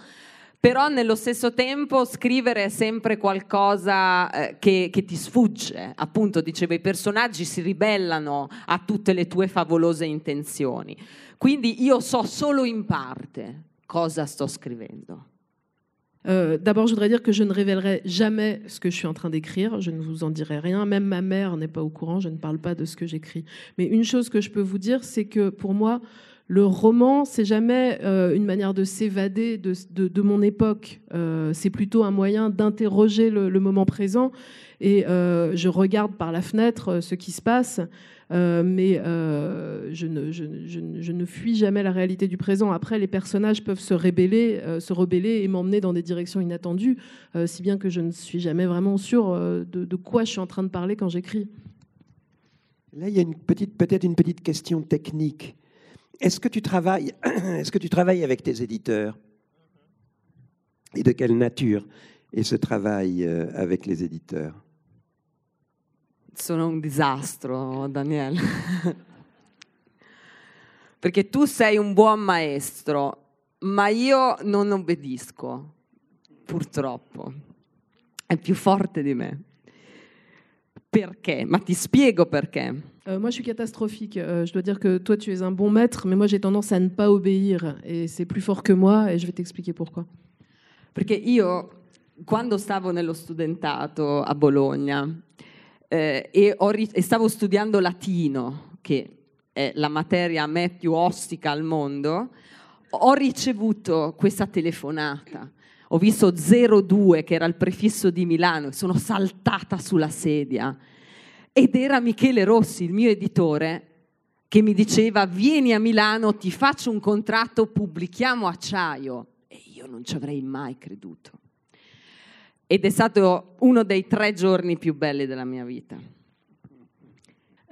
però nello stesso tempo scrivere è sempre qualcosa eh, che, che, ti sfugge. Appunto, dicevo, i personaggi si ribellano a tutte le tue favolose intenzioni. Quindi io so solo in parte cosa sto scrivendo. Euh, D'abord, je voudrais dire que je ne révélerai jamais ce que je suis en train d'écrire. Je ne vous en dirai rien. Même ma mère n'est pas au courant. Je ne parle pas de ce que j'écris. Mais une chose que je peux vous dire, c'est que pour moi, le roman, c'est jamais euh, une manière de s'évader de, mon époque. Euh, c'est plutôt un moyen d'interroger le, moment présent. Et euh, je regarde par la fenêtre ce qui se passe. Mais je ne, fuis jamais la réalité du présent. Après, les personnages peuvent se rebeller, euh, se rebeller et m'emmener dans des directions inattendues, si bien que je ne suis jamais vraiment sûre de, quoi je suis en train de parler quand j'écris. Là, il y a peut-être une petite question technique. Est-ce que tu travailles, est-ce que tu travailles avec tes éditeurs Et de quelle nature est ce travail avec les éditeurs sono un disastro, Daniele. Perché tu sei un buon maestro, ma io non obbedisco, purtroppo. È più forte di me. Perché Ma ti spiego perché. Euh, moi, je suis catastrophique. Euh, je dois dire que toi, tu es un bon maître, mais moi, j'ai tendance à ne pas obéir. Et c'est plus fort que moi, et je vais t'expliquer pourquoi. Perché io, quando stavo nello studentato a Bologna, eh, e, ri- e, stavo studiando latino, che è la materia a me più ostica al mondo, ho ricevuto questa telefonata. Ho visto 02 che era il prefisso di Milano e sono saltata sulla sedia. Ed era Michele Rossi, il mio editore, che mi diceva vieni a Milano, ti faccio un contratto, pubblichiamo acciaio. E io non ci avrei mai creduto ed è stato uno dei tre giorni più belli della mia vita.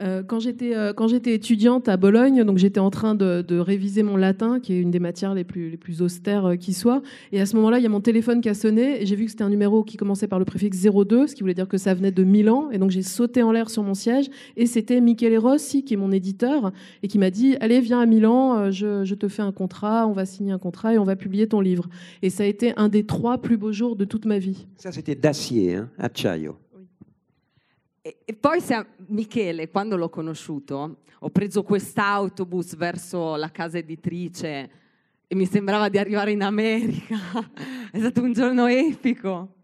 Euh, quand j'étais euh, quand étudiante à Bologne, donc j'étais en train de, réviser mon latin, qui est une des matières les plus les plus austères euh, qui soit. Et à ce moment-là, il y a mon téléphone qui a sonné j'ai vu que c'était un numéro qui commençait par le préfixe 02, ce qui voulait dire que ça venait de Milan. Et donc j'ai sauté en l'air sur mon siège et c'était Michele Rossi qui est mon éditeur et qui m'a dit allez viens à Milan, je, te fais un contrat, on va signer un contrat et on va publier ton livre. Et ça a été un des trois plus beaux jours de toute ma vie. Ça c'était d'acier, hein, acciaio. E, e poi se, Michele, quando l'ho conosciuto, ho preso quest'autobus verso la casa editrice e mi sembrava di arrivare in America. È stato un giorno epico.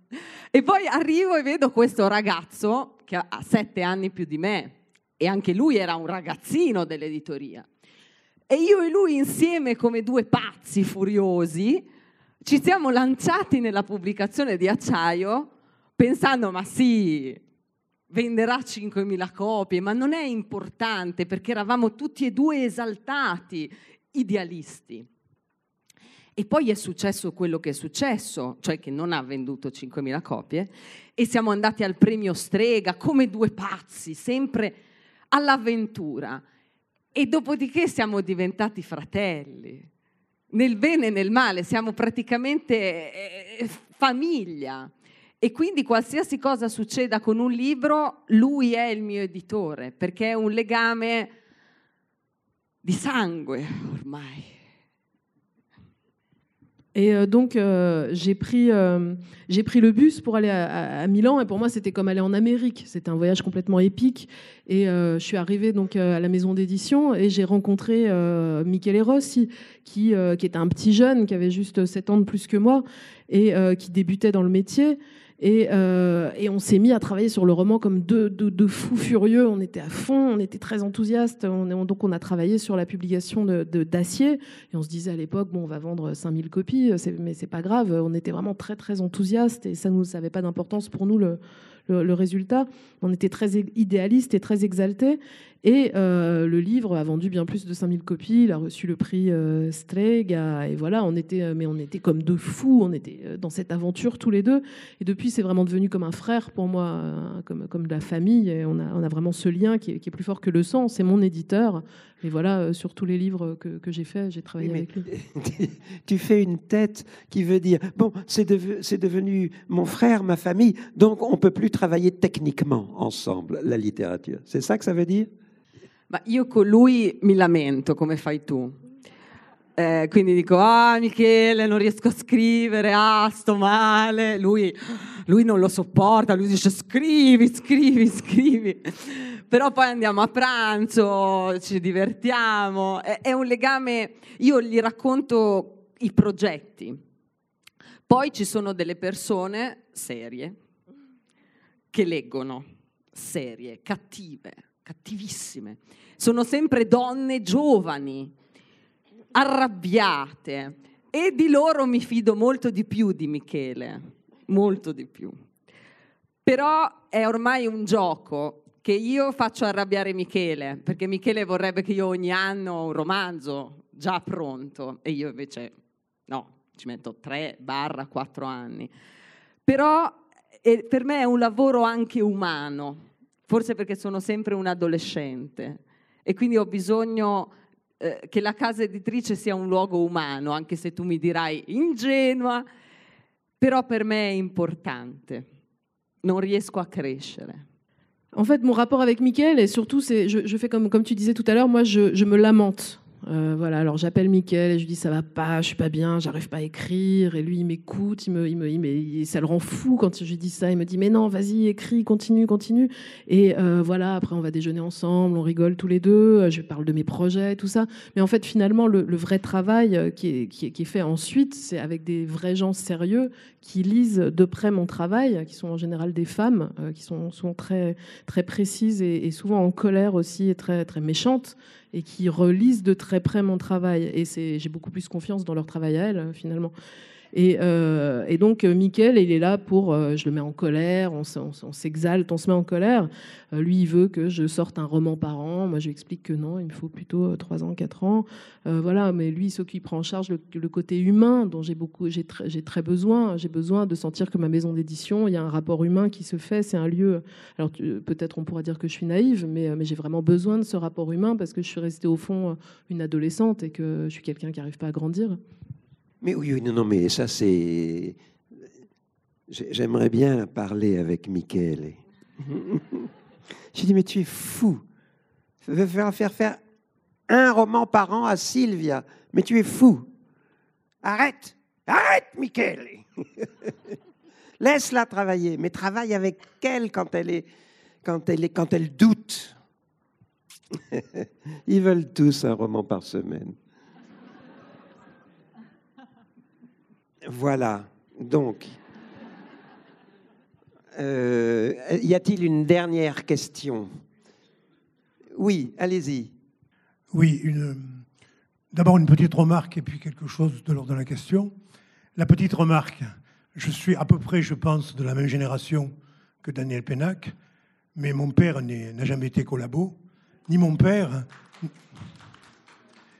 E poi arrivo e vedo questo ragazzo che ha sette anni più di me e anche lui era un ragazzino dell'editoria. E io e lui insieme come due pazzi furiosi ci siamo lanciati nella pubblicazione di Acciaio pensando ma sì, venderà 5.000 copie, ma non è importante perché eravamo tutti e due esaltati, idealisti. E poi è successo quello che è successo, cioè che non ha venduto 5.000 copie, e siamo andati al premio Strega come due pazzi, sempre all'avventura. E dopodiché siamo diventati fratelli, nel bene e nel male, siamo praticamente eh, famiglia. E quindi qualsiasi cosa succeda con un libro, lui è il mio editore, perché è un legame di sangue ormai. Et euh, donc, euh, j'ai pris, euh, pris le bus pour aller à, Milan. Et pour moi, c'était comme aller en Amérique. C'était un voyage complètement épique. Et euh, je suis arrivée donc à la maison d'édition et j'ai rencontré Michele Rossi, qui, qui était un petit jeune, qui avait juste 7 ans de plus que moi et qui débutait dans le métier. Et, euh, et, on s'est mis à travailler sur le roman comme deux, fous furieux. On était à fond, on était très enthousiastes. On, on, donc on a travaillé sur la publication d'Acier. De, et on se disait à l'époque, bon, on va vendre 5000 copies, mais c'est pas grave. On était vraiment très, très enthousiastes et ça ne avait pas d'importance pour nous le, le, le, résultat. On était très idéalistes et très exaltés. Et euh, le livre a vendu bien plus de 5000 copies. Il a reçu le prix euh, Strega. Et voilà, on était, mais on était comme deux fous. On était euh, dans cette aventure tous les deux. Et depuis, c'est vraiment devenu comme un frère pour moi, euh, comme, comme de la famille. Et on a, on a vraiment ce lien qui est, qui est plus fort que le sang. C'est mon éditeur. Et voilà, euh, sur tous les livres que, que j'ai faits, j'ai travaillé oui, avec lui. Tu fais une tête qui veut dire bon, c'est de, devenu mon frère, ma famille, donc on peut plus travailler techniquement ensemble la littérature. C'est ça que ça veut dire? Ma io con lui mi lamento come fai tu. Eh, quindi dico, ah Michele, non riesco a scrivere, ah sto male. Lui, lui non lo sopporta, lui dice scrivi, scrivi, scrivi. Però poi andiamo a pranzo, ci divertiamo. È, è un legame, io gli racconto i progetti. Poi ci sono delle persone serie che leggono, serie, cattive, cattivissime. Sono sempre donne giovani, arrabbiate e di loro mi fido molto di più di Michele, molto di più. Però è ormai un gioco che io faccio arrabbiare Michele, perché Michele vorrebbe che io ogni anno ho un romanzo già pronto e io invece no, ci metto 3 barra 4 anni. Però eh, per me è un lavoro anche umano, forse perché sono sempre un adolescente e quindi ho bisogno eh, che la casa editrice sia un luogo umano, anche se tu mi dirai ingenua, però per me è importante, non riesco a crescere. En fait, mon rapport avec Mickaël, et surtout, je, je, fais comme, comme tu disais tout à l'heure, moi, je, je me lamente. Euh, voilà, alors j'appelle Mickaël et je lui dis ça va pas, je suis pas bien, j'arrive pas à écrire. Et lui, il m'écoute, il me, il me, ça le rend fou quand je lui dis ça. Il me dit mais non, vas-y, écris, continue, continue. Et euh, voilà, après on va déjeuner ensemble, on rigole tous les deux. Je parle de mes projets, tout ça. Mais en fait, finalement, le, vrai travail euh, qui est, qui est, qui est fait ensuite, c'est avec des vrais gens sérieux qui lisent de près mon travail, qui sont en général des femmes, euh, qui sont souvent très, très précises et, et souvent en colère aussi et très, très méchantes et qui relisent de très près mon travail. Et j'ai beaucoup plus confiance dans leur travail à elles, finalement. Et, euh, et, donc, euh, Mickaël, il est là pour. Euh, je le mets en colère, on, s'exalte, on se met en colère. Lui, il veut que je sorte un roman par an. Moi, je lui explique que non, il me faut plutôt 3 ans, 4 ans. Voilà, mais lui, il s'occupe, prend en charge le, côté humain dont j'ai beaucoup, j'ai très, très besoin. J'ai besoin de sentir que ma maison d'édition, il y a un rapport humain qui se fait. C'est un lieu. Alors, peut-être on pourra dire que je suis naïve, mais, mais j'ai vraiment besoin de ce rapport humain parce que je suis restée au fond une adolescente et que je suis quelqu'un qui n'arrive pas à grandir. Mais oui, oui, non, non, mais ça c'est. J'aimerais bien parler avec Michele. J'ai dit, mais tu es fou. Tu veux faire, faire faire un roman par an à Sylvia. Mais tu es fou. Arrête, arrête, Michele. Laisse-la travailler, mais travaille avec elle quand elle est, quand elle est, quand elle doute. Ils veulent tous un roman par semaine. Voilà. Donc, euh, y a-t-il une dernière question? Oui, allez-y. Oui, d'abord une petite remarque et puis quelque chose de l'ordre de la question. La petite remarque, je suis à peu près, je pense, de la même génération que Daniel Pénac, mais mon père n'a jamais été collabo, ni mon père,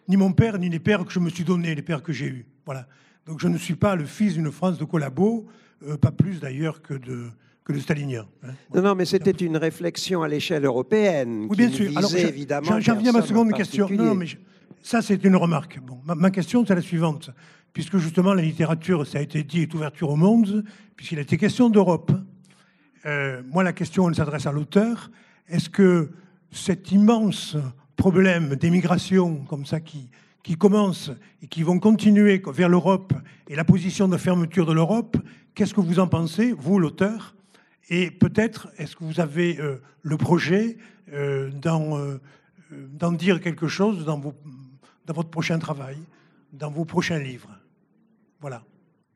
ni mon père, ni les pères que je me suis donnés, les pères que j'ai eus. Voilà. Donc je ne suis pas le fils d'une France de collabo, euh, pas plus d'ailleurs que de, que de stalinien. Hein. Non, non, mais c'était une réflexion à l'échelle européenne. Oui, bien sûr. Alors, évidemment. J'en viens à ma seconde question. Non, non, mais je, ça, c'est une remarque. Bon, ma, ma question, c'est la suivante. Puisque justement, la littérature, ça a été dit, est ouverture au monde, puisqu'il a été question d'Europe. Euh, moi, la question, elle s'adresse à l'auteur. Est-ce que cet immense problème d'émigration, comme ça, qui, qui commencent et qui vont continuer vers l'Europe et la position de fermeture de l'Europe, qu'est-ce que vous en pensez, vous, l'auteur? Et peut-être, est-ce que vous avez euh, le projet euh, d'en, euh, d'en dire quelque chose dans, vos, dans votre prochain travail, dans vos prochains livres? Voilà.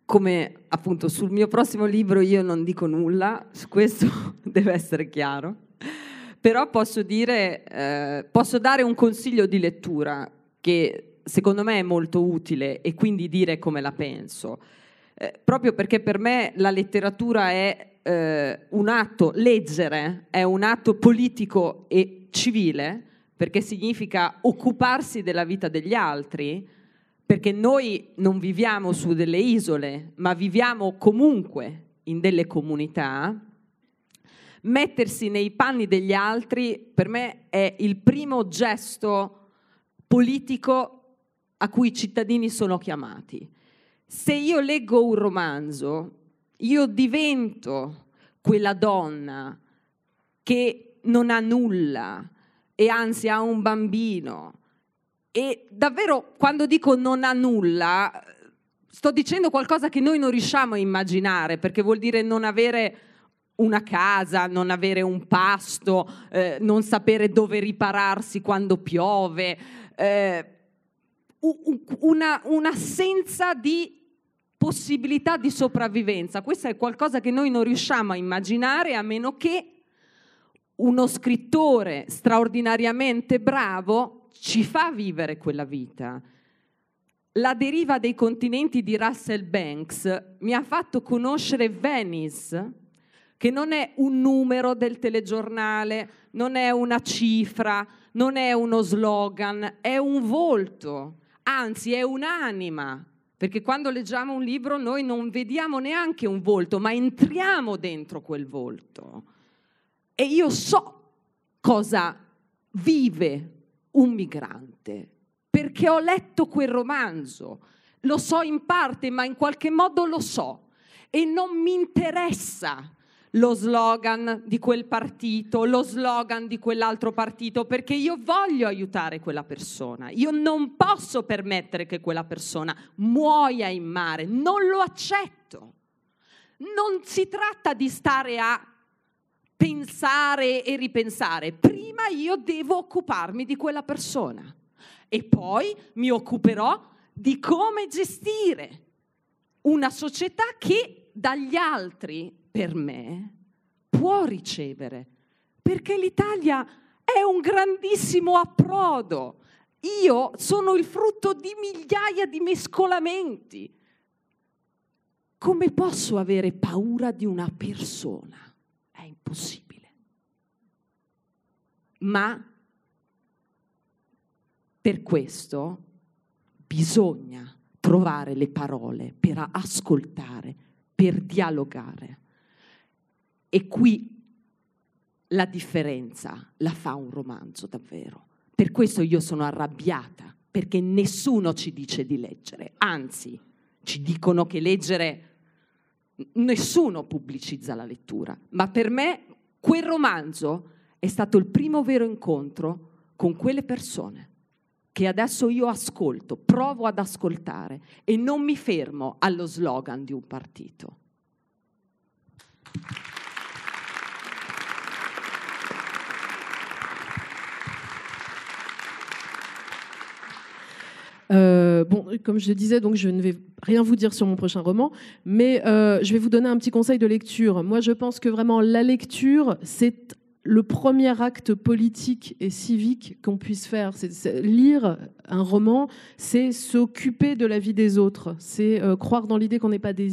Come appunto sul mio prossimo libro io non dico nulla, su questo deve essere chiaro, però posso dire, eh, posso dare un consiglio di lettura che secondo me è molto utile e quindi dire come la penso, eh, proprio perché per me la letteratura è eh, un atto, leggere è un atto politico e civile, perché significa occuparsi della vita degli altri, perché noi non viviamo su delle isole, ma viviamo comunque in delle comunità. Mettersi nei panni degli altri per me è il primo gesto politico a cui i cittadini sono chiamati. Se io leggo un romanzo, io divento quella donna che non ha nulla e anzi ha un bambino. E davvero quando dico non ha nulla, sto dicendo qualcosa che noi non riusciamo a immaginare, perché vuol dire non avere una casa, non avere un pasto, eh, non sapere dove ripararsi quando piove. Eh, una, un'assenza di possibilità di sopravvivenza. Questo è qualcosa che noi non riusciamo a immaginare a meno che uno scrittore straordinariamente bravo ci fa vivere quella vita. La deriva dei continenti di Russell Banks mi ha fatto conoscere Venice, che non è un numero del telegiornale, non è una cifra, non è uno slogan, è un volto, anzi è un'anima, perché quando leggiamo un libro noi non vediamo neanche un volto, ma entriamo dentro quel volto. E io so cosa vive un migrante, perché ho letto quel romanzo, lo so in parte, ma in qualche modo lo so e non mi interessa lo slogan di quel partito, lo slogan di quell'altro partito, perché io voglio aiutare quella persona. Io non posso permettere che quella persona muoia in mare, non lo accetto. Non si tratta di stare a pensare e ripensare. Prima io devo occuparmi di quella persona e poi mi occuperò di come gestire una società che dagli altri, per me, può ricevere. Perché l'Italia è un grandissimo approdo. Io sono il frutto di migliaia di mescolamenti. Come posso avere paura di una persona? È impossibile. Ma per questo bisogna trovare le parole per ascoltare, per dialogare. E qui la differenza la fa un romanzo davvero. Per questo io sono arrabbiata, perché nessuno ci dice di leggere, anzi ci dicono che leggere nessuno pubblicizza la lettura, ma per me quel romanzo è stato il primo vero incontro con quelle persone che adesso io ascolto, provo ad ascoltare e non mi fermo allo slogan di un partito. Euh, bon, comme je le disais, donc je ne vais rien vous dire sur mon prochain roman, mais euh, je vais vous donner un petit conseil de lecture. Moi, je pense que vraiment la lecture, c'est le premier acte politique et civique qu'on puisse faire, c'est lire un roman, c'est s'occuper de la vie des autres, c'est euh, croire dans l'idée qu'on n'est pas des,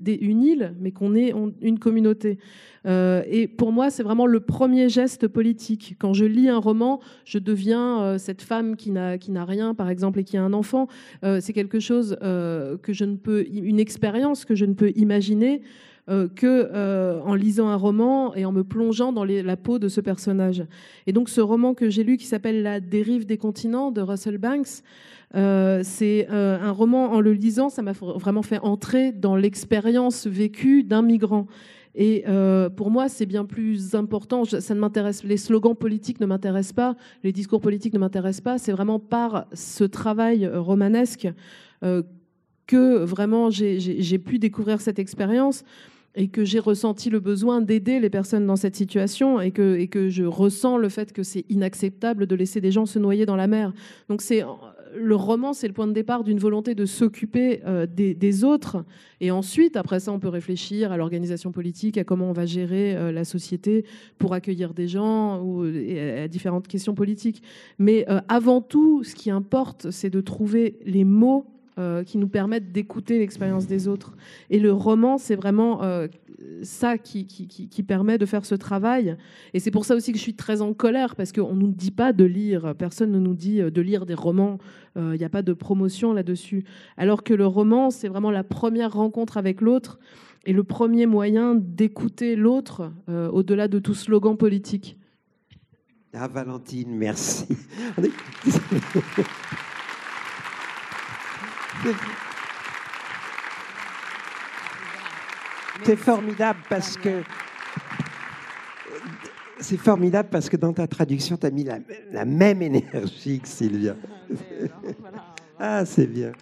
des, une île, mais qu'on est une communauté. Euh, et pour moi, c'est vraiment le premier geste politique. Quand je lis un roman, je deviens euh, cette femme qui n'a qui n'a rien, par exemple, et qui a un enfant. c'est quelque chose que je ne peux, une expérience que je ne peux imaginer. Euh, que euh, en lisant un roman et en me plongeant dans la peau de ce personnage. Et donc ce roman que j'ai lu qui s'appelle La dérive des continents de Russell Banks, euh, c'est un roman en le lisant, ça m'a vraiment fait entrer dans l'expérience vécue d'un migrant. Et pour moi, c'est bien plus important. ça ne m'intéresse, les slogans politiques ne m'intéressent pas, les discours politiques ne m'intéressent pas. C'est vraiment par ce travail romanesque que vraiment j'ai pu découvrir cette expérience et que j'ai ressenti le besoin d'aider les personnes dans cette situation et que, et que je ressens le fait que c'est inacceptable de laisser des gens se noyer dans la mer. Donc c'est le roman, c'est le point de départ d'une volonté de s'occuper euh, des, autres. Et ensuite, après ça, on peut réfléchir à l'organisation politique, à comment on va gérer euh, la société pour accueillir des gens ou à différentes questions politiques. Mais euh, avant tout, ce qui importe, c'est de trouver les mots euh, qui nous permettent d'écouter l'expérience des autres. Et le roman, c'est vraiment euh, ça qui, permet de faire ce travail. Et c'est pour ça aussi que je suis très en colère, parce qu'on ne nous dit pas de lire, personne ne nous dit euh, de lire des romans, il n'y a pas de promotion là-dessus. Alors que le roman, c'est vraiment la première rencontre avec l'autre et le premier moyen d'écouter l'autre au-delà de tout slogan politique. Ah, Valentine, merci. C'est formidable parce que c'est formidable parce que dans ta traduction, tu as mis la, même énergie que Sylvia. ah, c'est bien.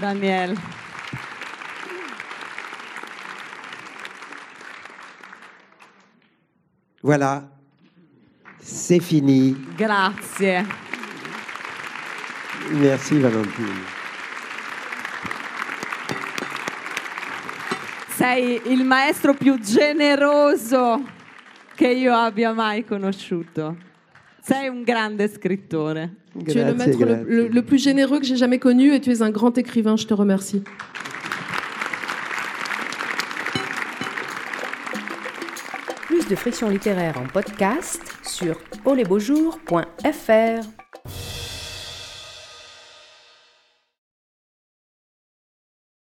Daniel. Voilà, c'est fini. Grazie. Merci Valentine. sei il maestro più generoso che io abbia mai conosciuto. Sei un grande scrittore. Grazie, tu es le maître le, le, le, plus généreux que j'ai jamais connu et tu es un grand écrivain. Je te remercie. Plus de friction littéraire en podcast sur olesbeaujours.fr.